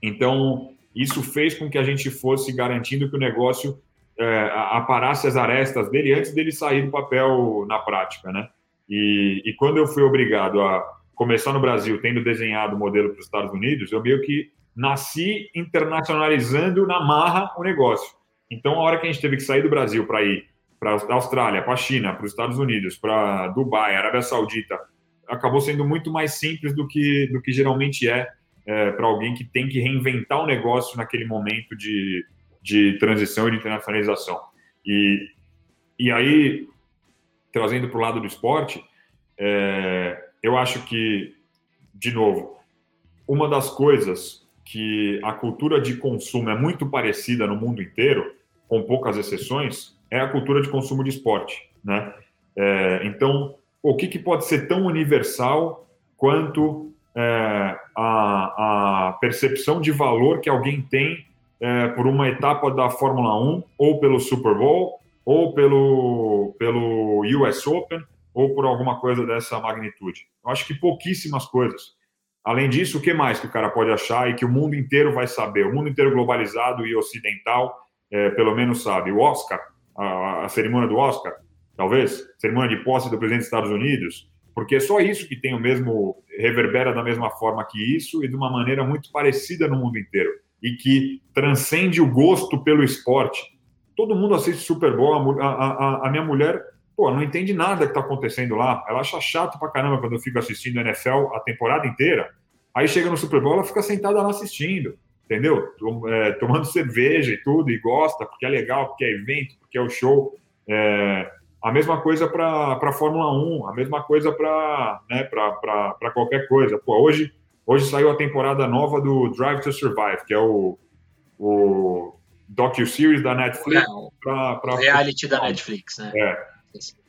Então, isso fez com que a gente fosse garantindo que o negócio é, aparasse as arestas dele antes dele sair do papel na prática, né? E, e quando eu fui obrigado a começar no Brasil, tendo desenhado o modelo para os Estados Unidos, eu meio que nasci internacionalizando na marra o negócio. Então, a hora que a gente teve que sair do Brasil para ir para a Austrália, para a China, para os Estados Unidos, para Dubai, Arábia Saudita, acabou sendo muito mais simples do que, do que geralmente é, é para alguém que tem que reinventar o negócio naquele momento de, de transição e de internacionalização. E, e aí, trazendo para o lado do esporte, é, eu acho que, de novo, uma das coisas que a cultura de consumo é muito parecida no mundo inteiro, com poucas exceções, é a cultura de consumo de esporte, né? É, então, o que, que, pode ser tão universal quanto é, a, a percepção de valor que alguém tem é, por uma etapa da Fórmula 1, ou pelo Super Bowl, ou pelo, pelo US Open, ou por alguma coisa dessa magnitude. Eu acho que pouquíssimas coisas. Além disso, o que mais que o cara pode achar e que o mundo inteiro vai saber? O mundo inteiro globalizado e ocidental, é, pelo menos sabe. O Oscar, a, a, cerimônia do Oscar, talvez, cerimônia de posse do presidente dos Estados Unidos, porque é só isso que tem o mesmo, reverbera da mesma forma que isso e de uma maneira muito parecida no mundo inteiro e que transcende o gosto pelo esporte. Todo mundo assiste Super Bowl, a, a, a minha mulher pô, não entende nada que está acontecendo lá. Ela acha chato pra caramba quando eu fico assistindo NFL a temporada inteira. Aí chega no Super Bowl, ela fica sentada lá assistindo. entendeu? É, tomando cerveja e tudo, e gosta, porque é legal, porque é evento, porque é o show. É, a mesma coisa para a Fórmula 1, a mesma coisa para né, qualquer coisa. Pô, hoje, hoje saiu a temporada nova do Drive to Survive, que é o, o docu-series da Netflix. É, pra, pra... Reality da Netflix, né? É.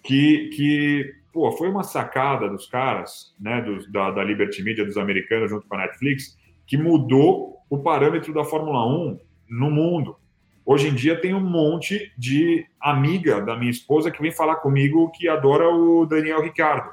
Que, que pô, foi uma sacada dos caras, né, dos, da, da Liberty Media, dos americanos, junto com a Netflix, que mudou o parâmetro da Fórmula 1 no mundo. Hoje em dia tem um monte de amiga da minha esposa que vem falar comigo que adora o Daniel Ricardo.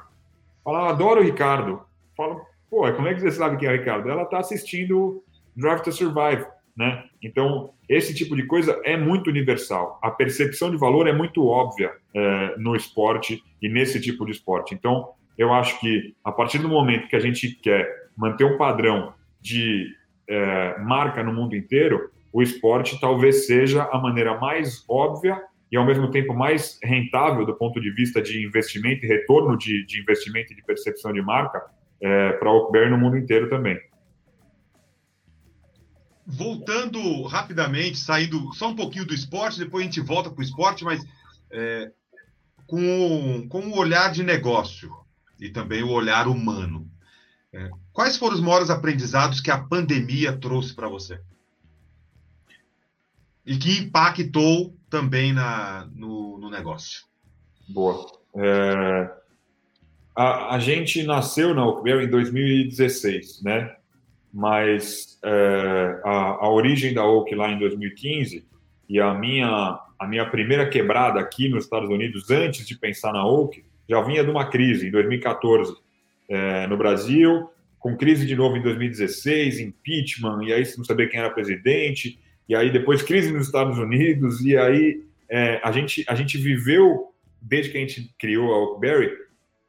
Fala, adoro o Ricardo. Fala, pô, como é que você sabe quem é o Ricardo? Ela tá assistindo Drive to Survive, né? Então, esse tipo de coisa é muito universal. A percepção de valor é muito óbvia é, no esporte e nesse tipo de esporte. Então, eu acho que a partir do momento que a gente quer manter um padrão de é, marca no mundo inteiro, o esporte talvez seja a maneira mais óbvia e ao mesmo tempo mais rentável do ponto de vista de investimento e retorno de, de investimento e de percepção de marca é, para o Oakberry no mundo inteiro também. Voltando rapidamente, saindo só um pouquinho do esporte, depois a gente volta para o esporte, mas é, com, com o olhar de negócio e também o olhar humano. É, quais foram os maiores aprendizados que a pandemia trouxe para você? e que impactou também na, no, no negócio. Boa. É, a, a, gente nasceu na Oakberry em 2016, né? Mas é, a, a, origem da Oak lá em 2015 e a minha, a minha primeira quebrada aqui nos Estados Unidos, antes de pensar na Oak, já vinha de uma crise em 2014 é, no Brasil, com crise de novo em 2016, impeachment, e aí não sabia quem era presidente, e aí depois crise nos Estados Unidos, e aí é, a, gente, a gente viveu, desde que a gente criou a Oakberry,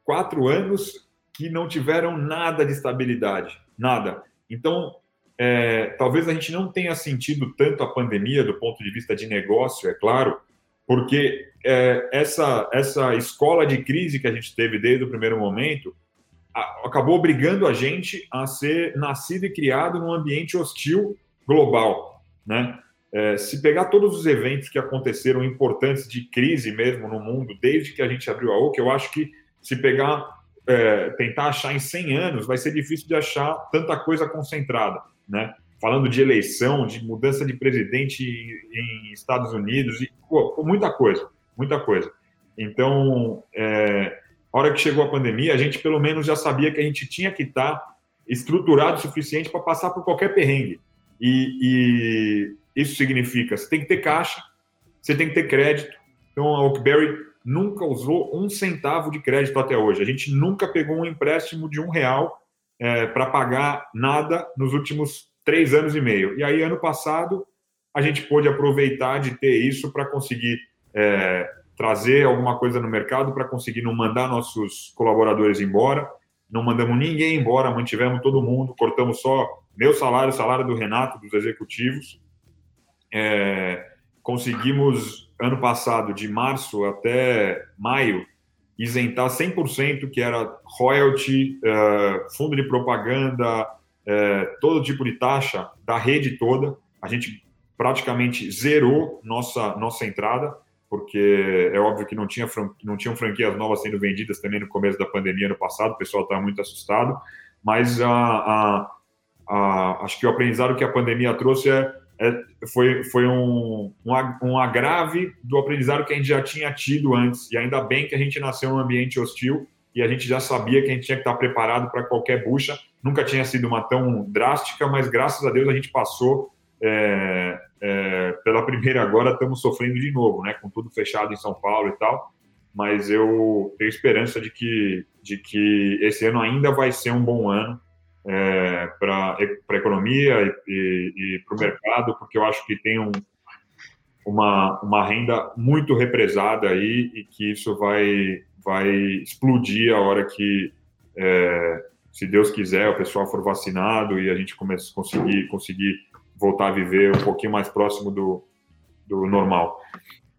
quatro anos que não tiveram nada de estabilidade, nada. Então, é, talvez a gente não tenha sentido tanto a pandemia do ponto de vista de negócio, é claro, porque é, essa, essa escola de crise que a gente teve desde o primeiro momento a, acabou obrigando a gente a ser nascido e criado num ambiente hostil global. Né? É, se pegar todos os eventos que aconteceram importantes de crise mesmo no mundo, desde que a gente abriu a OC, eu acho que se pegar, é, tentar achar em 100 anos, vai ser difícil de achar tanta coisa concentrada. Né? Falando de eleição, de mudança de presidente em Estados Unidos, e, pô, muita coisa, muita coisa. Então, é, a hora que chegou a pandemia, a gente pelo menos já sabia que a gente tinha que estar estruturado o suficiente para passar por qualquer perrengue. E, e, isso significa você tem que ter caixa, você tem que ter crédito. Então a Oakberry nunca usou um centavo de crédito até hoje. A gente nunca pegou um empréstimo de um real é, para pagar nada nos últimos três anos e meio. E aí ano passado a gente pôde aproveitar de ter isso para conseguir é, trazer alguma coisa no mercado, para conseguir não mandar nossos colaboradores embora. Não mandamos ninguém embora, mantivemos todo mundo, cortamos só meu salário, o salário do Renato, dos executivos. É, conseguimos, ano passado, de março até maio, isentar 100%, que era royalty, é, fundo de propaganda, é, todo tipo de taxa da rede toda. A gente praticamente zerou nossa, nossa entrada, porque é óbvio que não, tinha, não tinham franquias novas sendo vendidas também no começo da pandemia no passado, o pessoal estava muito assustado, mas a, a acho que o aprendizado que a pandemia trouxe é, é, foi, foi um, um, um agrave do aprendizado que a gente já tinha tido antes. E ainda bem que a gente nasceu num ambiente hostil e a gente já sabia que a gente tinha que estar preparado para qualquer bucha. Nunca tinha sido uma tão drástica, mas graças a Deus a gente passou é, é, pela primeira agora, estamos sofrendo de novo, né? Com tudo fechado em São Paulo e tal. Mas eu tenho esperança de que, de que esse ano ainda vai ser um bom ano é, para a economia e, e, e para o mercado, porque eu acho que tem um, uma, uma renda muito represada aí e que isso vai, vai explodir a hora que, é, se Deus quiser, o pessoal for vacinado e a gente comece, conseguir, conseguir voltar a viver um pouquinho mais próximo do, do normal.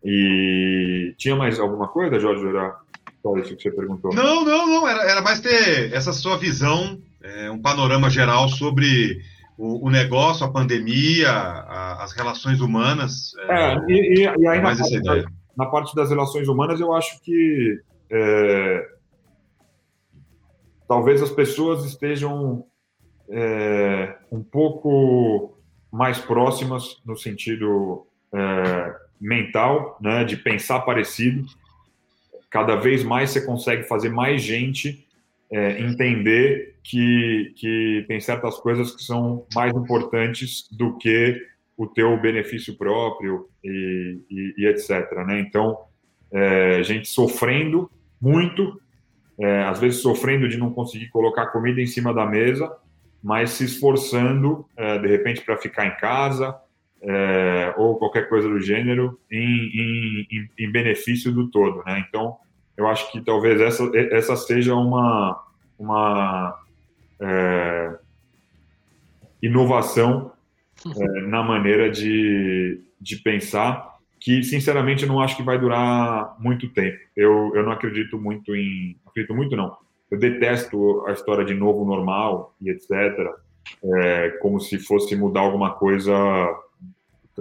E tinha mais alguma coisa, Jorge? Era só isso que você perguntou? Não, não, não. Era, era mais ter essa sua visão é, um panorama geral sobre o, o negócio, a pandemia, a, as relações humanas. É, é e, e, aí é na parte, da, na, parte das relações humanas, eu acho que é, talvez as pessoas estejam um pouco mais próximas no sentido mental, né, de pensar parecido. Cada vez mais você consegue fazer mais gente é, entender que, que tem certas coisas que são mais importantes do que o teu benefício próprio e, e, e etc. Né? Então, é, gente sofrendo muito, é, às vezes sofrendo de não conseguir colocar comida em cima da mesa, mas se esforçando, é, de repente, para ficar em casa é, ou qualquer coisa do gênero em, em, em, benefício do todo. Né? Então, eu acho que talvez essa, essa seja uma, uma é, inovação é, na maneira de, de pensar, que sinceramente eu não acho que vai durar muito tempo. Eu, eu não acredito muito em. Acredito muito, não. Eu detesto a história de novo normal e etc. É, como se fosse mudar alguma coisa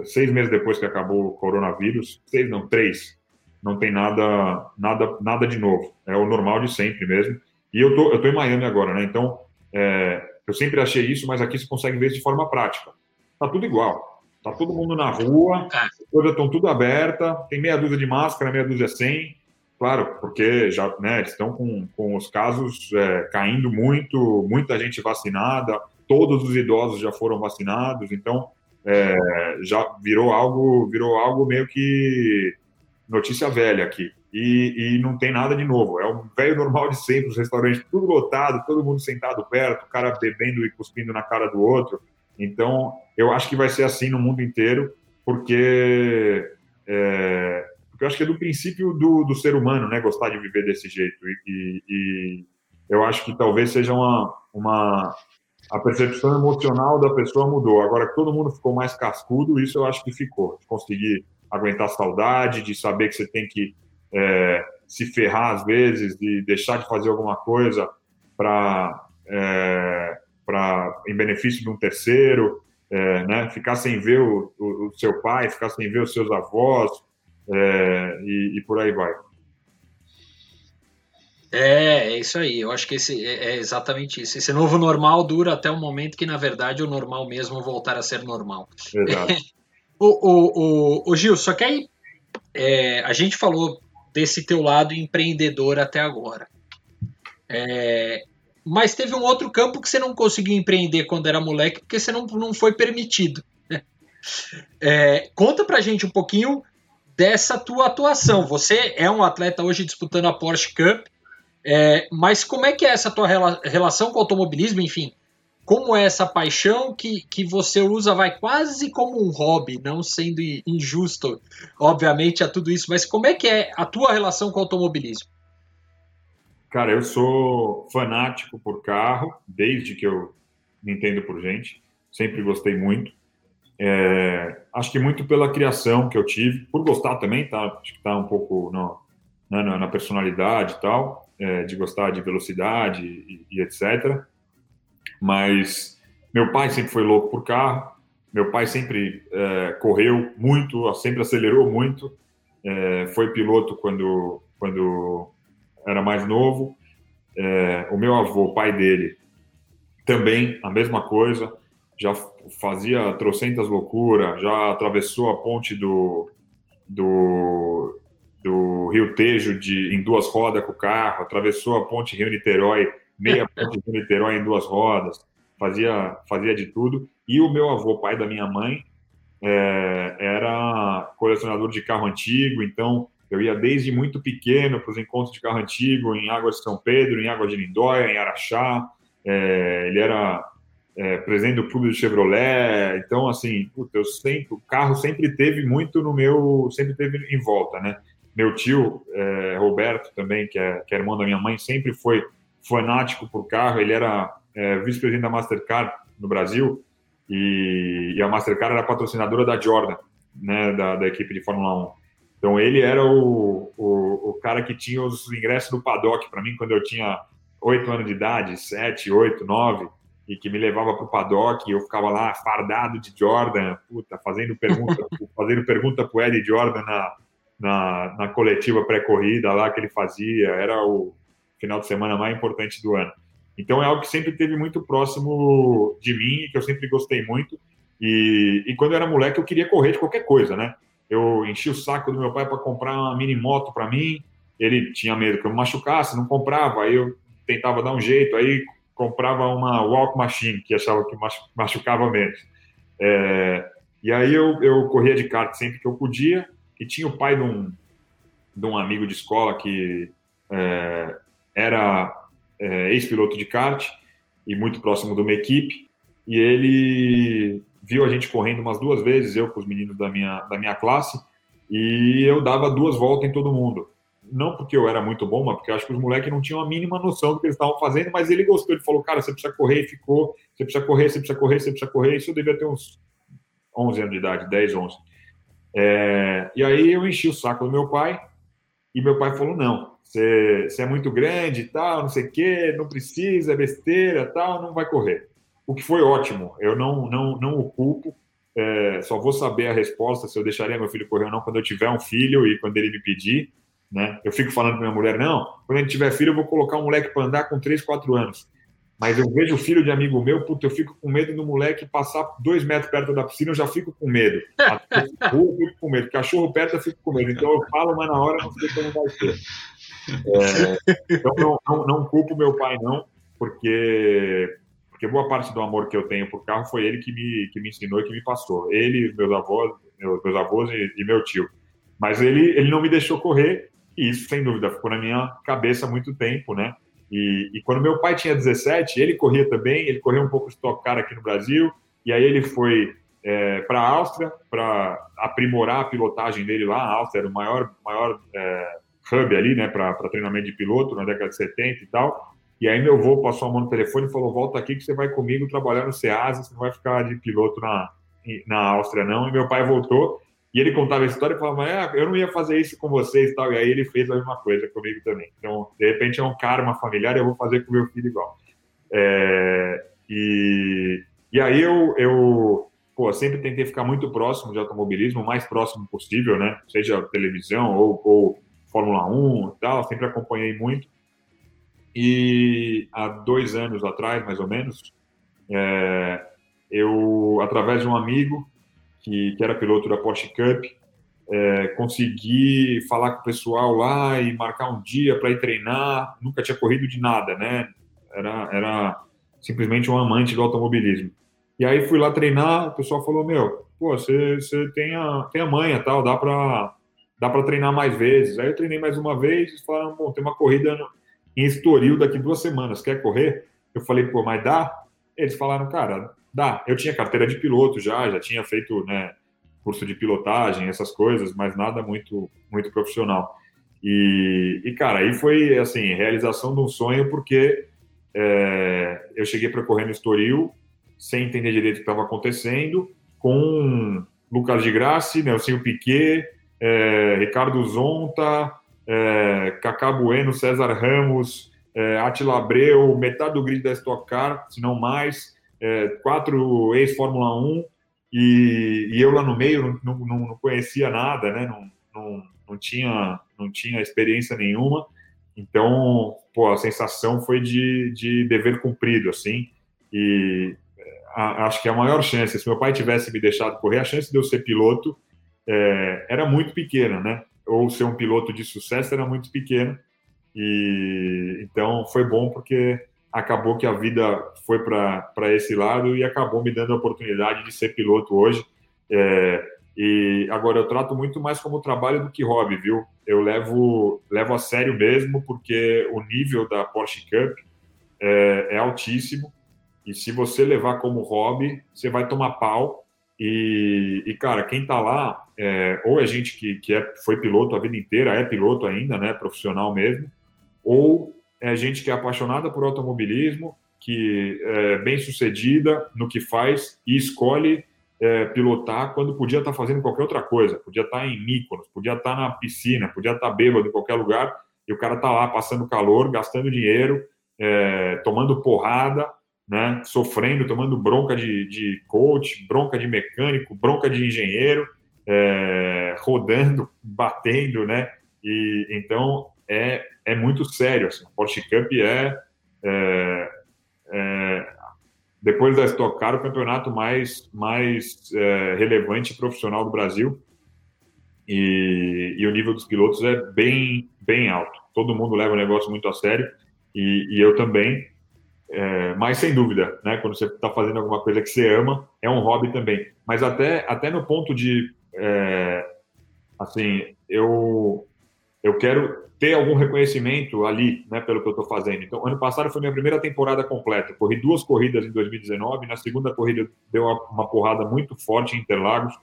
seis meses depois que acabou o coronavírus. Seis, não, três. Não tem nada, nada, nada de novo. É o normal de sempre mesmo. E eu tô, eu tô em Miami agora, né? Então, é, eu sempre achei isso, mas aqui você consegue ver isso de forma prática. Tá tudo igual. Tá todo mundo na rua, as coisas estão tudo aberta, tem meia dúzia de máscara, meia dúzia sem. Claro, porque já né, estão com, com os casos é, caindo muito, muita gente vacinada, todos os idosos já foram vacinados, então é, já virou algo, virou algo meio que notícia velha aqui e, e, não tem nada de novo. É um velho normal de sempre, os restaurantes tudo lotado, todo mundo sentado perto, o cara bebendo e cuspindo na cara do outro. Então, eu acho que vai ser assim no mundo inteiro, porque, é, porque eu acho que é do princípio do, do ser humano, né, gostar de viver desse jeito. E, e eu acho que talvez seja uma, uma a percepção emocional da pessoa mudou. Agora que todo mundo ficou mais cascudo, isso eu acho que ficou. De conseguir aguentar saudade, de saber que você tem que é, se ferrar às vezes, de deixar de fazer alguma coisa para é, para em benefício de um terceiro, é, né? Ficar sem ver o, o, o, seu pai, ficar sem ver os seus avós é, e, e, por aí vai. É, é isso aí. Eu acho que esse é, é exatamente isso. Esse novo normal dura até o momento que, na verdade, o normal mesmo voltar a ser normal. Exato. o, o, o, o, Gil, só que aí é, a gente falou desse teu lado empreendedor até agora. É, mas teve um outro campo que você não conseguiu empreender quando era moleque, porque você não, não foi permitido. É, conta pra gente um pouquinho dessa tua atuação. Você é um atleta hoje disputando a Porsche Cup, é, mas como é que é essa tua rela relação com o automobilismo, enfim? Como é essa paixão que, que você usa vai quase como um hobby, não sendo injusto, obviamente, a tudo isso, mas como é que é a tua relação com o automobilismo? Cara, eu sou fanático por carro, desde que eu me entendo por gente, sempre gostei muito. É, acho que muito pela criação que eu tive, por gostar também, tá? Acho que tá um pouco no, né, na, na personalidade e tal, é, de gostar de velocidade e, e etc. Mas meu pai sempre foi louco por carro, meu pai sempre é, correu muito, sempre acelerou muito, é, foi piloto quando, quando era mais novo. É, o meu avô, pai dele, também a mesma coisa, já fazia trocentas loucuras, já atravessou a ponte do, do, do Rio Tejo de, em duas rodas com o carro, atravessou a ponte Rio-Niterói meia ponte de Niterói em duas rodas, fazia, fazia de tudo. E o meu avô, pai da minha mãe, é, era colecionador de carro antigo, então eu ia desde muito pequeno para os encontros de carro antigo em Águas de São Pedro, em Águas de Lindóia, em Araxá. É, ele era é, presidente do clube do Chevrolet, então assim, puta, eu sempre, o carro sempre teve muito no meu, sempre teve em volta, né? Meu tio é, Roberto também, que é, que é irmão da minha mãe, sempre foi fanático por carro, ele era é, vice-presidente da Mastercard no Brasil e, e, a Mastercard era patrocinadora da Jordan, né, da, da equipe de Fórmula 1. Então ele era o, o, o cara que tinha os ingressos do paddock para mim quando eu tinha 8 anos de idade, 7, 8, 9. e que me levava para o paddock, e eu ficava lá fardado de Jordan, puta, fazendo pergunta, fazendo pergunta pro Eddie Jordan na, na, na coletiva pré-corrida lá que ele fazia, era o final de semana mais importante do ano. Então é algo que sempre teve muito próximo de mim, que eu sempre gostei muito. E, e quando eu era moleque, eu queria correr de qualquer coisa, né? Eu enchi o saco do meu pai para comprar uma mini moto para mim. Ele tinha medo que eu me machucasse, não comprava. Aí eu tentava dar um jeito. Aí comprava uma walk machine, que achava que machucava menos. É, e aí eu, eu corria de kart sempre que eu podia, e tinha o pai de um, de um amigo de escola que é, era é, ex-piloto de kart e muito próximo de uma equipe, e ele viu a gente correndo umas duas vezes, eu com os meninos da minha, da minha classe, e eu dava duas voltas em todo mundo. Não porque eu era muito bom, mas porque acho que os moleques não tinham a mínima noção do que eles estavam fazendo, mas ele gostou, ele falou, cara, você precisa correr, e ficou, você precisa correr, você precisa correr, você precisa correr, isso eu devia ter uns 11 anos de idade, 10, 11. É, e aí eu enchi o saco do meu pai, e meu pai falou, não, você, é muito grande e tal, não sei o quê, não precisa, é besteira tal, não vai correr. O que foi ótimo, eu não, não, não o culpo, é, só vou saber a resposta se eu deixaria meu filho correr ou não quando eu tiver um filho e quando ele me pedir, né? Eu fico falando para minha mulher, não, quando gente tiver filho, eu vou colocar um moleque para andar com 3, 4 anos. Mas eu vejo o filho de amigo meu, puta, eu fico com medo do moleque passar dois metros perto da piscina, eu já fico com medo. Eu fico com medo. Cachorro perto, eu fico com medo. Então eu falo, mas na hora não sei como vai ser. É, então não, não, não culpo meu pai, não, porque, porque boa parte do amor que eu tenho por carro foi ele que me, que me ensinou e que me passou. Ele, meus avós, meus, meus avós e, e meu tio. Mas ele, ele não me deixou correr e isso, sem dúvida, ficou na minha cabeça há muito tempo, né? E, e quando meu pai tinha 17, ele corria também, ele correu um pouco de Stock Car aqui no Brasil, e aí ele foi é, para a Áustria para aprimorar a pilotagem dele lá. A Áustria era o maior, maior é, hub ali, né, para treinamento de piloto na década de 70 e tal. E aí meu avô passou a mão no telefone e falou: volta aqui que você vai comigo trabalhar no SEASA, você não vai ficar de piloto na, na Áustria, não. E meu pai voltou. E ele contava a história e falava, ah, eu não ia fazer isso com vocês e tal. E aí ele fez a mesma coisa comigo também. Então, de repente, é um karma familiar eu vou fazer com meu filho igual. É, e, e aí eu, eu pô, sempre tentei ficar muito próximo de automobilismo, o mais próximo possível, né? Seja televisão ou, ou Fórmula 1 e tal, sempre acompanhei muito. E há dois anos atrás, mais ou menos, é, eu, através de um amigo, que, que era piloto da Porsche Cup, é, consegui falar com o pessoal lá e marcar um dia para ir treinar. Nunca tinha corrido de nada, né? Era, era simplesmente um amante do automobilismo. E aí fui lá treinar, o pessoal falou: Meu, pô, você, você tem, a, tem a manha tal, dá para dá para treinar mais vezes. Aí eu treinei mais uma vez e falaram: Bom, tem uma corrida em Estoril daqui duas semanas, quer correr? Eu falei: Pô, mas dá? Eles falaram: Cara, Dá. Eu tinha carteira de piloto já, já tinha feito né, curso de pilotagem, essas coisas, mas nada muito, muito profissional. E, e cara, aí foi assim, realização de um sonho, porque é, eu cheguei para correr no Estoril sem entender direito o que estava acontecendo, com Lucas de Grassi, Nelson Piquet, é, Ricardo Zonta, é, Cacá Bueno, César Ramos, é, Attila Abreu, metade do grid da Stock Car, se não mais, é, quatro ex-Fórmula 1 e, e, eu lá no meio não, não, não conhecia nada, né? Não, não, não, tinha, não tinha experiência nenhuma. Então, pô, a sensação foi de, de dever cumprido, assim. E a, acho que a maior chance, se meu pai tivesse me deixado correr, a chance de eu ser piloto é, era muito pequena, né? Ou ser um piloto de sucesso era muito pequena. E então foi bom porque acabou que a vida foi para esse lado e acabou me dando a oportunidade de ser piloto hoje. É, e agora eu trato muito mais como trabalho do que hobby, viu? Eu levo, levo a sério mesmo, porque o nível da Porsche Cup é, é altíssimo. E se você levar como hobby, você vai tomar pau. E, e cara, quem tá lá, é, ou é gente que, que é, foi piloto a vida inteira, é piloto ainda, né? Profissional mesmo, ou é gente que é apaixonada por automobilismo, que é bem sucedida no que faz e escolhe é, pilotar quando podia estar fazendo qualquer outra coisa. Podia estar em Mykonos, podia estar na piscina, podia estar bêbado em qualquer lugar e o cara está lá passando calor, gastando dinheiro, é, tomando porrada né, sofrendo, tomando bronca de, de coach, bronca de mecânico, bronca de engenheiro, é, rodando, batendo, né? E então é, é muito sério. Assim. O Porsche Cup é, é, é, depois da Stock Car o campeonato mais mais é, relevante e profissional do Brasil. E, e, o nível dos pilotos é bem bem alto. Todo mundo leva o negócio muito a sério e, e eu também. É, mas sem dúvida, né? Quando você está fazendo alguma coisa que você ama, é um hobby também. Mas até até no ponto de é, assim, eu, eu quero ter algum reconhecimento ali, né, pelo que eu estou fazendo. Então, ano passado foi minha primeira temporada completa. Corri duas corridas em 2019. Na segunda corrida deu uma, porrada muito forte em Interlagos.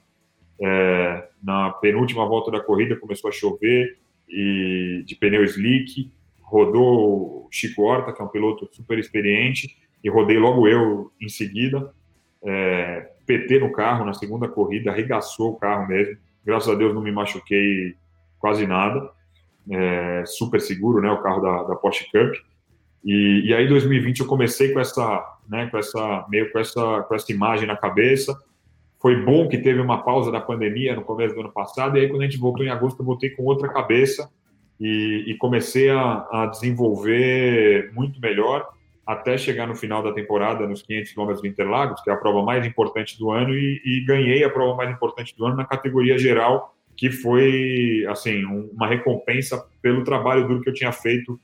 É, na penúltima volta da corrida começou a chover e de pneu slick. Rodou o Chico Horta, que é um piloto super experiente, e rodei logo eu em seguida. É, PT no carro na segunda corrida, arregaçou o carro mesmo. Graças a Deus não me machuquei quase nada. É, super seguro, né? O carro da, da Porsche Cup. E, e aí, 2020, eu comecei com essa, né? Com essa meio com essa com essa imagem na cabeça. Foi bom que teve uma pausa da pandemia no começo do ano passado. E aí, quando a gente voltou em agosto, eu voltei com outra cabeça e, e comecei a, a desenvolver muito melhor até chegar no final da temporada nos 500 km de Interlagos, que é a prova mais importante do ano, e, e, ganhei a prova mais importante do ano na categoria geral, que foi assim uma recompensa pelo trabalho duro que eu tinha feito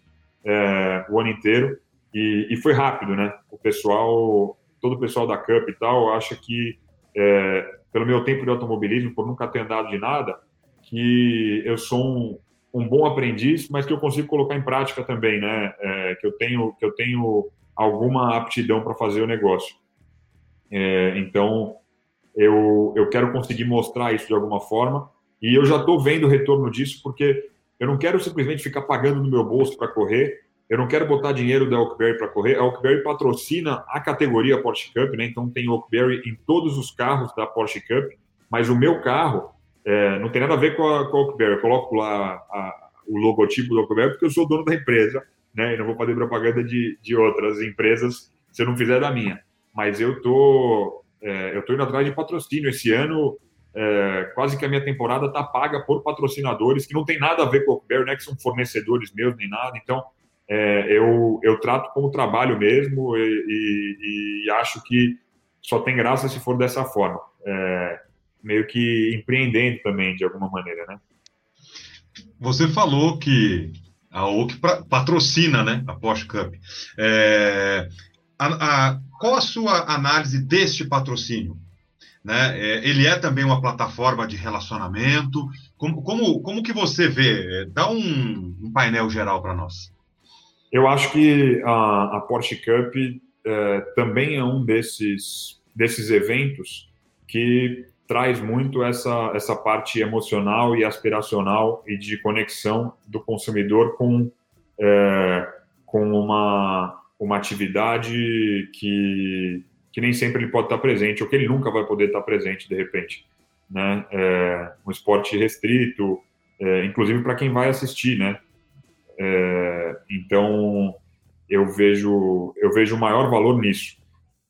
é, o ano inteiro e, e, foi rápido, né? O pessoal, todo o pessoal da Cup e tal, acha que é, pelo meu tempo de automobilismo, por nunca ter andado de nada, que eu sou um, um bom aprendiz, mas que eu consigo colocar em prática também, né? É, que eu tenho que eu tenho alguma aptidão para fazer o negócio. É, então eu eu quero conseguir mostrar isso de alguma forma e eu já estou vendo o retorno disso porque eu não quero simplesmente ficar pagando no meu bolso para correr. Eu não quero botar dinheiro da Oakberry para correr. A Oakberry patrocina a categoria Porsche Cup, né? Então tem Oakberry em todos os carros da Porsche Cup. Mas o meu carro é, não tem nada a ver com a, com a Oakberry. Eu coloco lá a, o logotipo do Oakberry porque eu sou dono da empresa, né? E não vou fazer propaganda de, de outras empresas se eu não fizer da minha. Mas eu tô, é, eu tô indo atrás de patrocínio. Esse ano, é, quase que a minha temporada está paga por patrocinadores que não tem nada a ver com o Oakberry, né? Que são fornecedores meus nem nada. Então, é, eu, eu trato como trabalho mesmo e, e, e, acho que só tem graça se for dessa forma. É, meio que empreendendo também, de alguma maneira, né? Você falou que a OUC patrocina né, a Porsche Cup. É, a, a, qual a sua análise deste patrocínio? Né? É, ele é também uma plataforma de relacionamento? Como, como, como que você vê? Dá um, um painel geral para nós. Eu acho que a, a Porsche Cup é, também é um desses, desses eventos que traz muito essa, essa parte emocional e aspiracional e de conexão do consumidor com, é, com uma, uma atividade que, que nem sempre ele pode estar presente ou que ele nunca vai poder estar presente de repente. Né? É, um esporte restrito, é, inclusive para quem vai assistir, né? É, então eu vejo eu vejo maior valor nisso,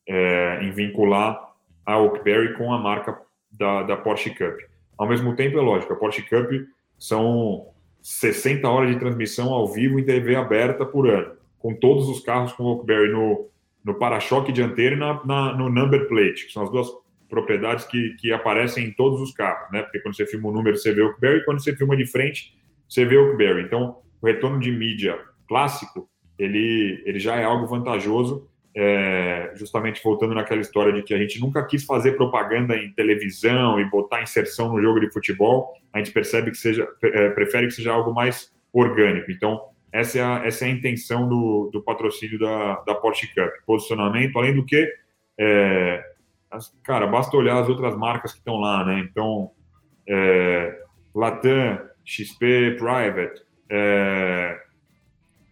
é, em vincular a Oakberry com a marca da, da Porsche Cup. Ao mesmo tempo, é lógico, a Porsche Cup são 60 horas de transmissão ao vivo em TV aberta por ano, com todos os carros com Oakberry no, no para-choque dianteiro e na, na, no number plate, que são as duas propriedades que, que aparecem em todos os carros, né? Porque quando você filma o número, você vê Oakberry, e quando você filma de frente, você vê Oakberry. Então, o retorno de mídia clássico, ele, ele já é algo vantajoso é, justamente voltando naquela história de que a gente nunca quis fazer propaganda em televisão e botar inserção no jogo de futebol, a gente percebe que seja, é, prefere que seja algo mais orgânico. Então, essa é a, essa é a intenção do, do patrocínio da, da Porsche Cup. Posicionamento, além do que, é, cara, basta olhar as outras marcas que estão lá, né? Então, é, Latam, XP Private, é,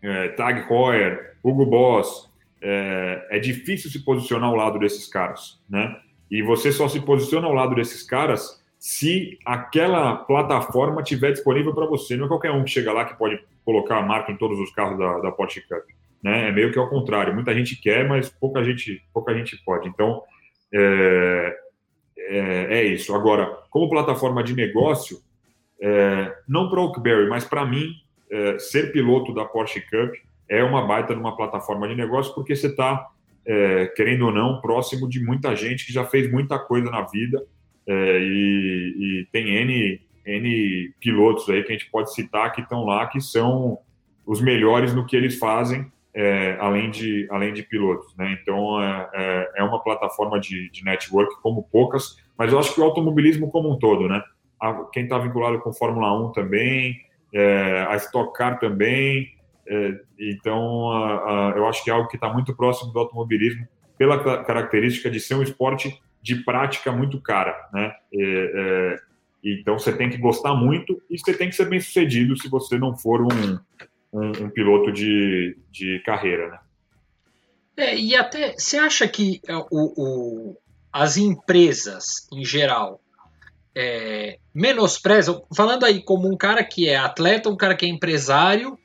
é, Tag Heuer, Hugo Boss, é, é difícil se posicionar ao lado desses caras, né? E você só se posiciona ao lado desses caras se aquela plataforma tiver disponível para você. Não é qualquer um que chega lá que pode colocar a marca em todos os carros da, da Porsche Cup. né? É meio que ao contrário. Muita gente quer, mas pouca gente, pouca gente pode. Então, é, é, é isso. Agora, como plataforma de negócio, é, não para o Oakberry, mas para mim, é, ser piloto da Porsche Cup é uma baita numa plataforma de negócio, porque você está, é, querendo ou não, próximo de muita gente que já fez muita coisa na vida é, e, e, tem N, N pilotos aí que a gente pode citar que estão lá, que são os melhores no que eles fazem, é, além, de, além de pilotos. Né? Então, é, é, é uma plataforma de, de network como poucas, mas eu acho que o automobilismo como um todo, né? quem está vinculado com Fórmula 1 também, é, a Stock Car também. É, então, a, a, eu acho que é algo que está muito próximo do automobilismo, pela característica de ser um esporte de prática muito cara. Né? É, é, então, você tem que gostar muito e você tem que ser bem sucedido se você não for um, um, um piloto de, de carreira. Né? É, e até, você acha que é, o, o, as empresas, em geral, é, menosprezam, falando aí como um cara que é atleta, um cara que é empresário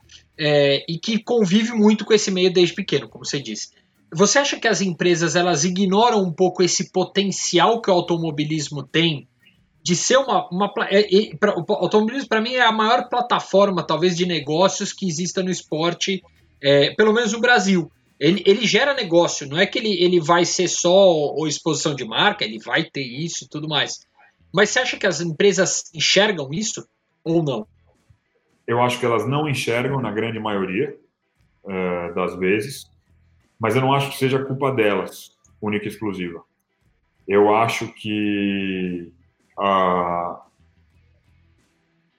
é, e que convive muito com esse meio desde pequeno, como você disse. Você acha que as empresas elas ignoram um pouco esse potencial que o automobilismo tem de ser uma. uma é, é, pra, o automobilismo, para mim, é a maior plataforma, talvez, de negócios que exista no esporte, é, pelo menos no Brasil. Ele, ele gera negócio, não é que ele, ele vai ser só ou exposição de marca, ele vai ter isso e tudo mais. Mas você acha que as empresas enxergam isso ou não? Eu acho que elas não enxergam na grande maioria uh, das vezes, mas eu não acho que seja culpa delas, única e exclusiva. Eu acho que a,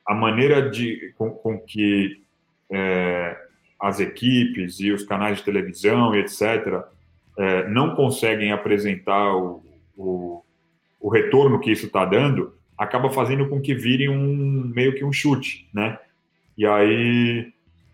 a maneira de, com, com que é, as equipes e os canais de televisão e etc. É, não conseguem apresentar o, o, o retorno que isso está dando acaba fazendo com que vire um meio que um chute, né? E aí,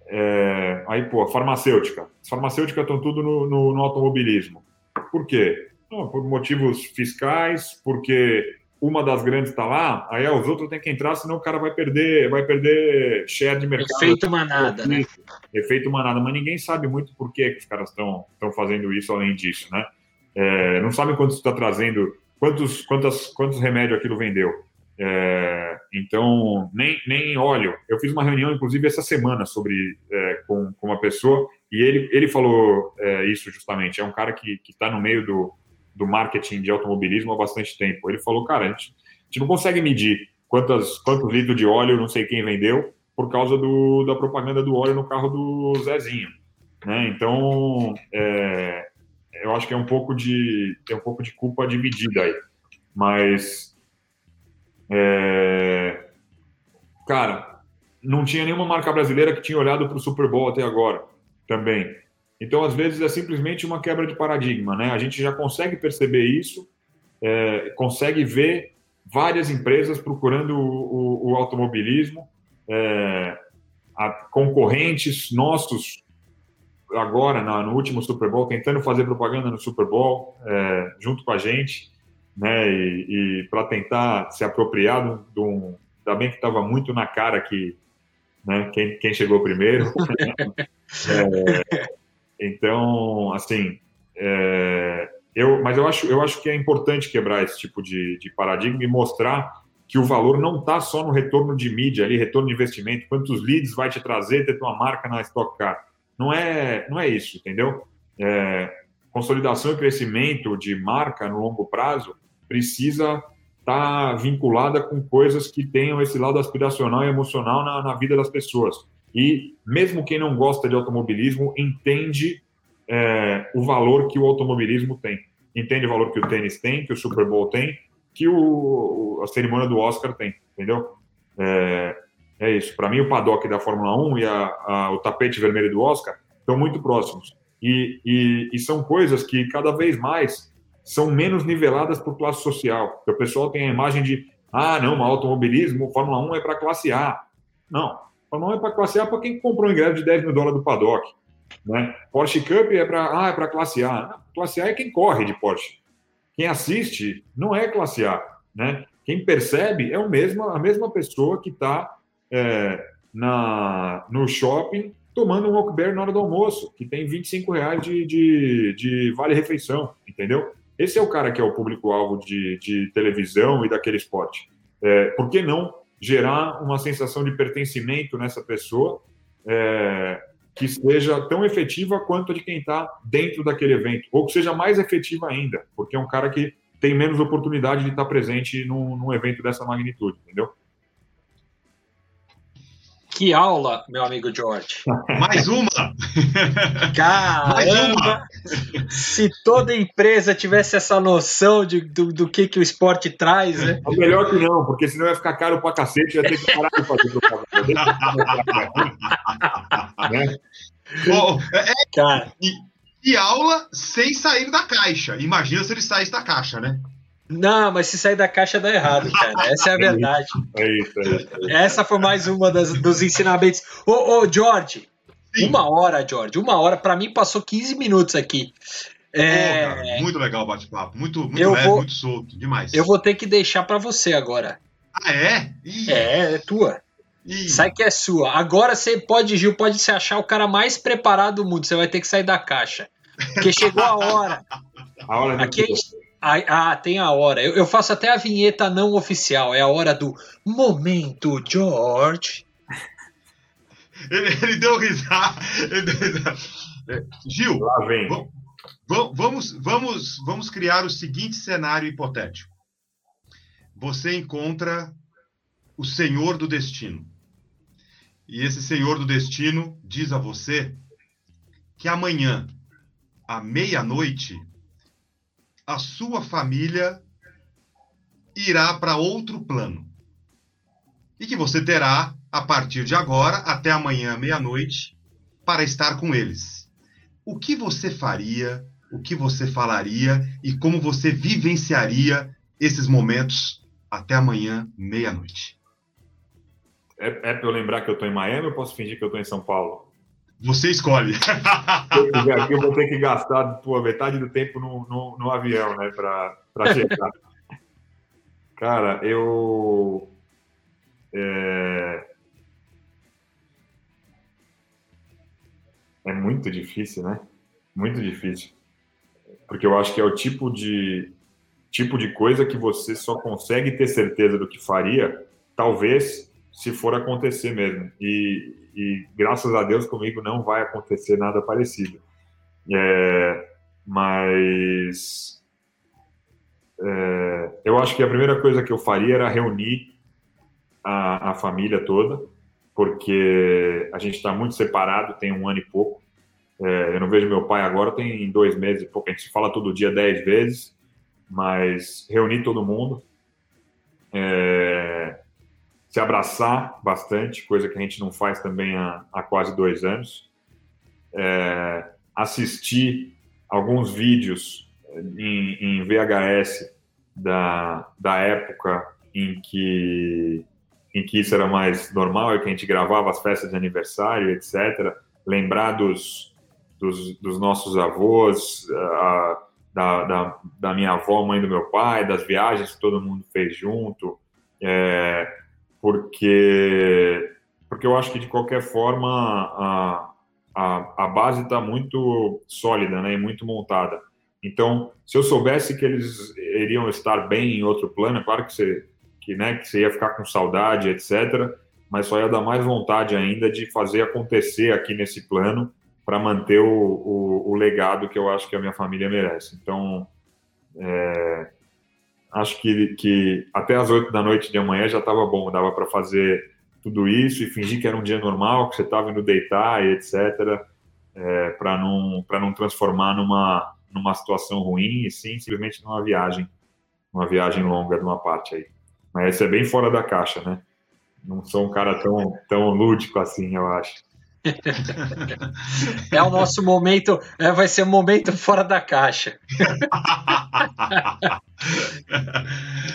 é, aí pô, farmacêutica. As farmacêuticas estão tudo no, no, no automobilismo. Por quê? Não, por motivos fiscais, porque uma das grandes está lá, aí os outros têm que entrar, senão o cara vai perder, vai perder share de mercado. Efeito manada, né? Efeito manada, mas ninguém sabe muito por que, que os caras estão fazendo isso além disso, né? É, não sabem quanto está trazendo quantos, quantos, quantos remédios aquilo vendeu. É, então, nem, nem óleo. Eu fiz uma reunião, inclusive, essa semana sobre é, com, com uma pessoa e ele, ele falou é, isso justamente. É um cara que está no meio do, do marketing de automobilismo há bastante tempo. Ele falou, cara, a gente, a gente não consegue medir quantas, quantos litros de óleo não sei quem vendeu por causa do, da propaganda do óleo no carro do Zezinho. Né? Então, é, eu acho que é um pouco de tem um pouco de culpa dividida aí, mas é, cara, não tinha nenhuma marca brasileira que tinha olhado para o Super Bowl até agora também. Então, às vezes é simplesmente uma quebra de paradigma, né? A gente já consegue perceber isso, é, consegue ver várias empresas procurando o, o, o automobilismo, é, concorrentes nossos agora, no último Super Bowl, tentando fazer propaganda no Super Bowl, é, junto com a gente, né, e, e para tentar se apropriar de um. Ainda bem que estava muito na cara que né, quem, quem chegou primeiro. é, então, assim, é, eu, mas eu acho, eu acho que é importante quebrar esse tipo de, de paradigma e mostrar que o valor não está só no retorno de mídia, ali, retorno de investimento, quantos leads vai te trazer ter tua marca na Stock Car não é, não é isso, entendeu? É, consolidação e crescimento de marca no longo prazo precisa estar tá vinculada com coisas que tenham esse lado aspiracional e emocional na, na vida das pessoas. E mesmo quem não gosta de automobilismo entende é, o valor que o automobilismo tem. Entende o valor que o tênis tem, que o Super Bowl tem, que o, a cerimônia do Oscar tem, entendeu? É, é isso. Para mim, o paddock da Fórmula 1 e a, a, o tapete vermelho do Oscar estão muito próximos. E, e, e, são coisas que cada vez mais são menos niveladas por classe social. o pessoal tem a imagem de, ah, não, automobilismo, Fórmula 1 é para classe A. Não, Fórmula 1 é para classe A para quem comprou um ingresso de 10 mil dólares do paddock. Né? Porsche Cup é para ah, é para classe A. Classe A é quem corre de Porsche. Quem assiste não é classe A. Né? Quem percebe é o mesmo, a mesma pessoa que está é, na, no shopping tomando um Oakberry na hora do almoço, que tem 25 reais de, de, de vale-refeição, entendeu? Esse é o cara que é o público-alvo de, de televisão e daquele esporte. É, por que não gerar uma sensação de pertencimento nessa pessoa é, que seja tão efetiva quanto a de quem está dentro daquele evento, ou que seja mais efetiva ainda, porque é um cara que tem menos oportunidade de estar presente num, num evento dessa magnitude, entendeu? Que aula, meu amigo George. Mais uma! Caramba! Mais uma! Se toda empresa tivesse essa noção de, do, do que, que o esporte traz, né? É melhor que não, porque senão ia ficar caro pra cacete, ia ter que parar de fazer propaganda. né? oh, é, Cara. E, e aula sem sair da caixa. Imagina se ele saísse da caixa, né? Não, mas se sair da caixa dá errado, cara. Essa é a é verdade. É isso, é isso. É isso. Essa foi mais uma das, dos ensinamentos. Ô, ô George, Sim. uma hora, George, uma hora. Para mim passou 15 minutos aqui. É... Pô, cara, muito legal o bate-papo. Muito, muito eu leve, vou... muito solto. Demais. Eu vou ter que deixar para você agora. Ah, é? Ih. É, é tua. Ih. Sai que é sua. Agora você pode, Gil, pode se achar o cara mais preparado do mundo. Você vai ter que sair da caixa. Porque chegou a hora. A hora Aqui a gente, ah, ah, tem a hora. Eu, eu, faço até a vinheta não oficial. É a hora do Momento George. Ele, ele deu risada. Gil, Lá vem. Vamos, vamos, vamos criar o seguinte cenário hipotético. Você encontra o Senhor do Destino. E esse Senhor do Destino diz a você que amanhã, à meia-noite, a sua família irá para outro plano. E que você terá, a partir de agora, até amanhã, meia-noite, para estar com eles. O que você faria, o que você falaria e como você vivenciaria esses momentos até amanhã, meia-noite? É, é para eu lembrar que eu estou em Miami ou posso fingir que eu estou em São Paulo? Você escolhe. Aqui eu vou ter que gastar pô, metade do tempo no, no, no avião, né, para chegar. Cara, eu. É... é muito difícil, né? Muito difícil. Porque eu acho que é o tipo de, tipo de coisa que você só consegue ter certeza do que faria, talvez, se for acontecer mesmo. E, e graças a Deus comigo não vai acontecer nada parecido. É, mas é, eu acho que a primeira coisa que eu faria era reunir a, a família toda, porque a gente está muito separado, tem um ano e pouco. É, eu não vejo meu pai agora, tem dois meses e pouco. A gente se fala todo dia dez vezes, mas reunir todo mundo. É, se abraçar bastante, coisa que a gente não faz também há, há quase dois anos, é, assistir alguns vídeos em, em, VHS da, da época em que, em que isso era mais normal, e que a gente gravava as festas de aniversário, etc. Lembrar dos, dos, dos nossos avós, a, da, da, da, minha avó, mãe do meu pai, das viagens que todo mundo fez junto. É, porque porque eu acho que de qualquer forma a, a, a base está muito sólida, né, e muito montada. Então, se eu soubesse que eles iriam estar bem em outro plano, é claro que você, que, né, que você ia ficar com saudade, etc., mas só ia dar mais vontade ainda de fazer acontecer aqui nesse plano para manter o, o, o, legado que eu acho que a minha família merece. Então, é, acho que, que até as 8 da noite de amanhã já estava bom, dava para fazer tudo isso e fingir que era um dia normal, que você estava indo deitar e etc, é, para não, não transformar numa, numa situação ruim e sim simplesmente numa viagem, uma viagem longa de uma parte aí. Mas esse é bem fora da caixa, né? Não sou um cara tão, tão lúdico assim, eu acho. É o nosso momento, é, vai ser um momento fora da caixa.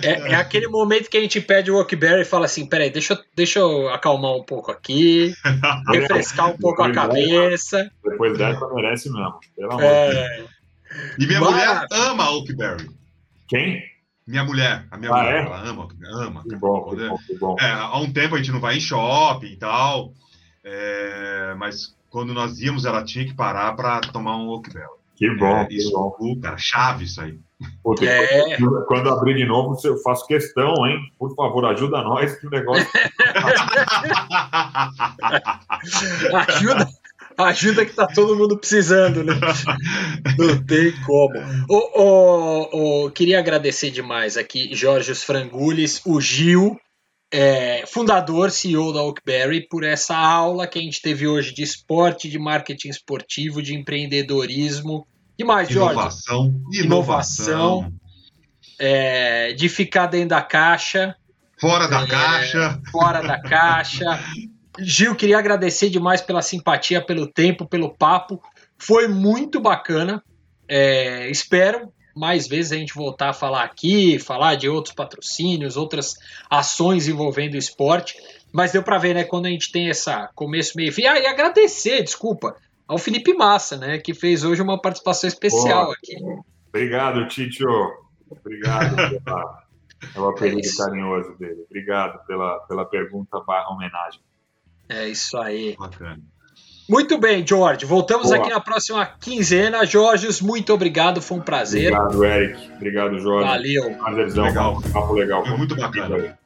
É, é, aquele momento que a gente pede o Workberry e fala assim: peraí, deixa, deixa eu acalmar um pouco aqui, refrescar um pouco a cabeça. Depois dessa merece mesmo. Pelo amor é... E minha Mas... mulher ama Oakberry. Quem? Minha mulher, a minha ah, mulher, é? ela ama, ama. Que bom, que bom, que bom. É, há um tempo a gente não vai em shopping e tal. É, mas quando nós íamos, ela tinha que parar para tomar um Oak Bell. Que bom. É, isso, bom. cara, chave isso aí. Puta, é. Quando abrir de novo, eu faço questão, hein? Por favor, ajuda nós que o negócio. ajuda, ajuda que tá todo mundo precisando, né? Não tem como. Oh, oh, oh, queria agradecer demais aqui Jorge Frangulis, o Gil, é, fundador, CEO da Oakberry, por essa aula que a gente teve hoje de esporte, de marketing esportivo, de empreendedorismo e mais, inovação, Jorge? Inovação. É, de ficar dentro da caixa. Fora da é, caixa. Fora da caixa. Gil, queria agradecer demais pela simpatia, pelo tempo, pelo papo. Foi muito bacana. É, espero mais vezes a gente voltar a falar aqui, falar de outros patrocínios, outras ações envolvendo o esporte. Mas deu para ver, né, quando a gente tem essa começo, meio fim. Ah, e agradecer, desculpa, ao Felipe Massa, né, que fez hoje uma participação especial Boa. aqui. Obrigado, Tito. Obrigado pela, pelo apelido é carinhoso dele. Obrigado pela, pela pergunta barra homenagem. É isso aí. Bacana. Muito bem, George. Voltamos Boa. aqui na próxima quinzena. Jorge, muito obrigado. Foi um prazer. Obrigado, Eric. Obrigado, Jorge. Valeu. Prazerzão. Legal. Papo legal. Foi muito bacana.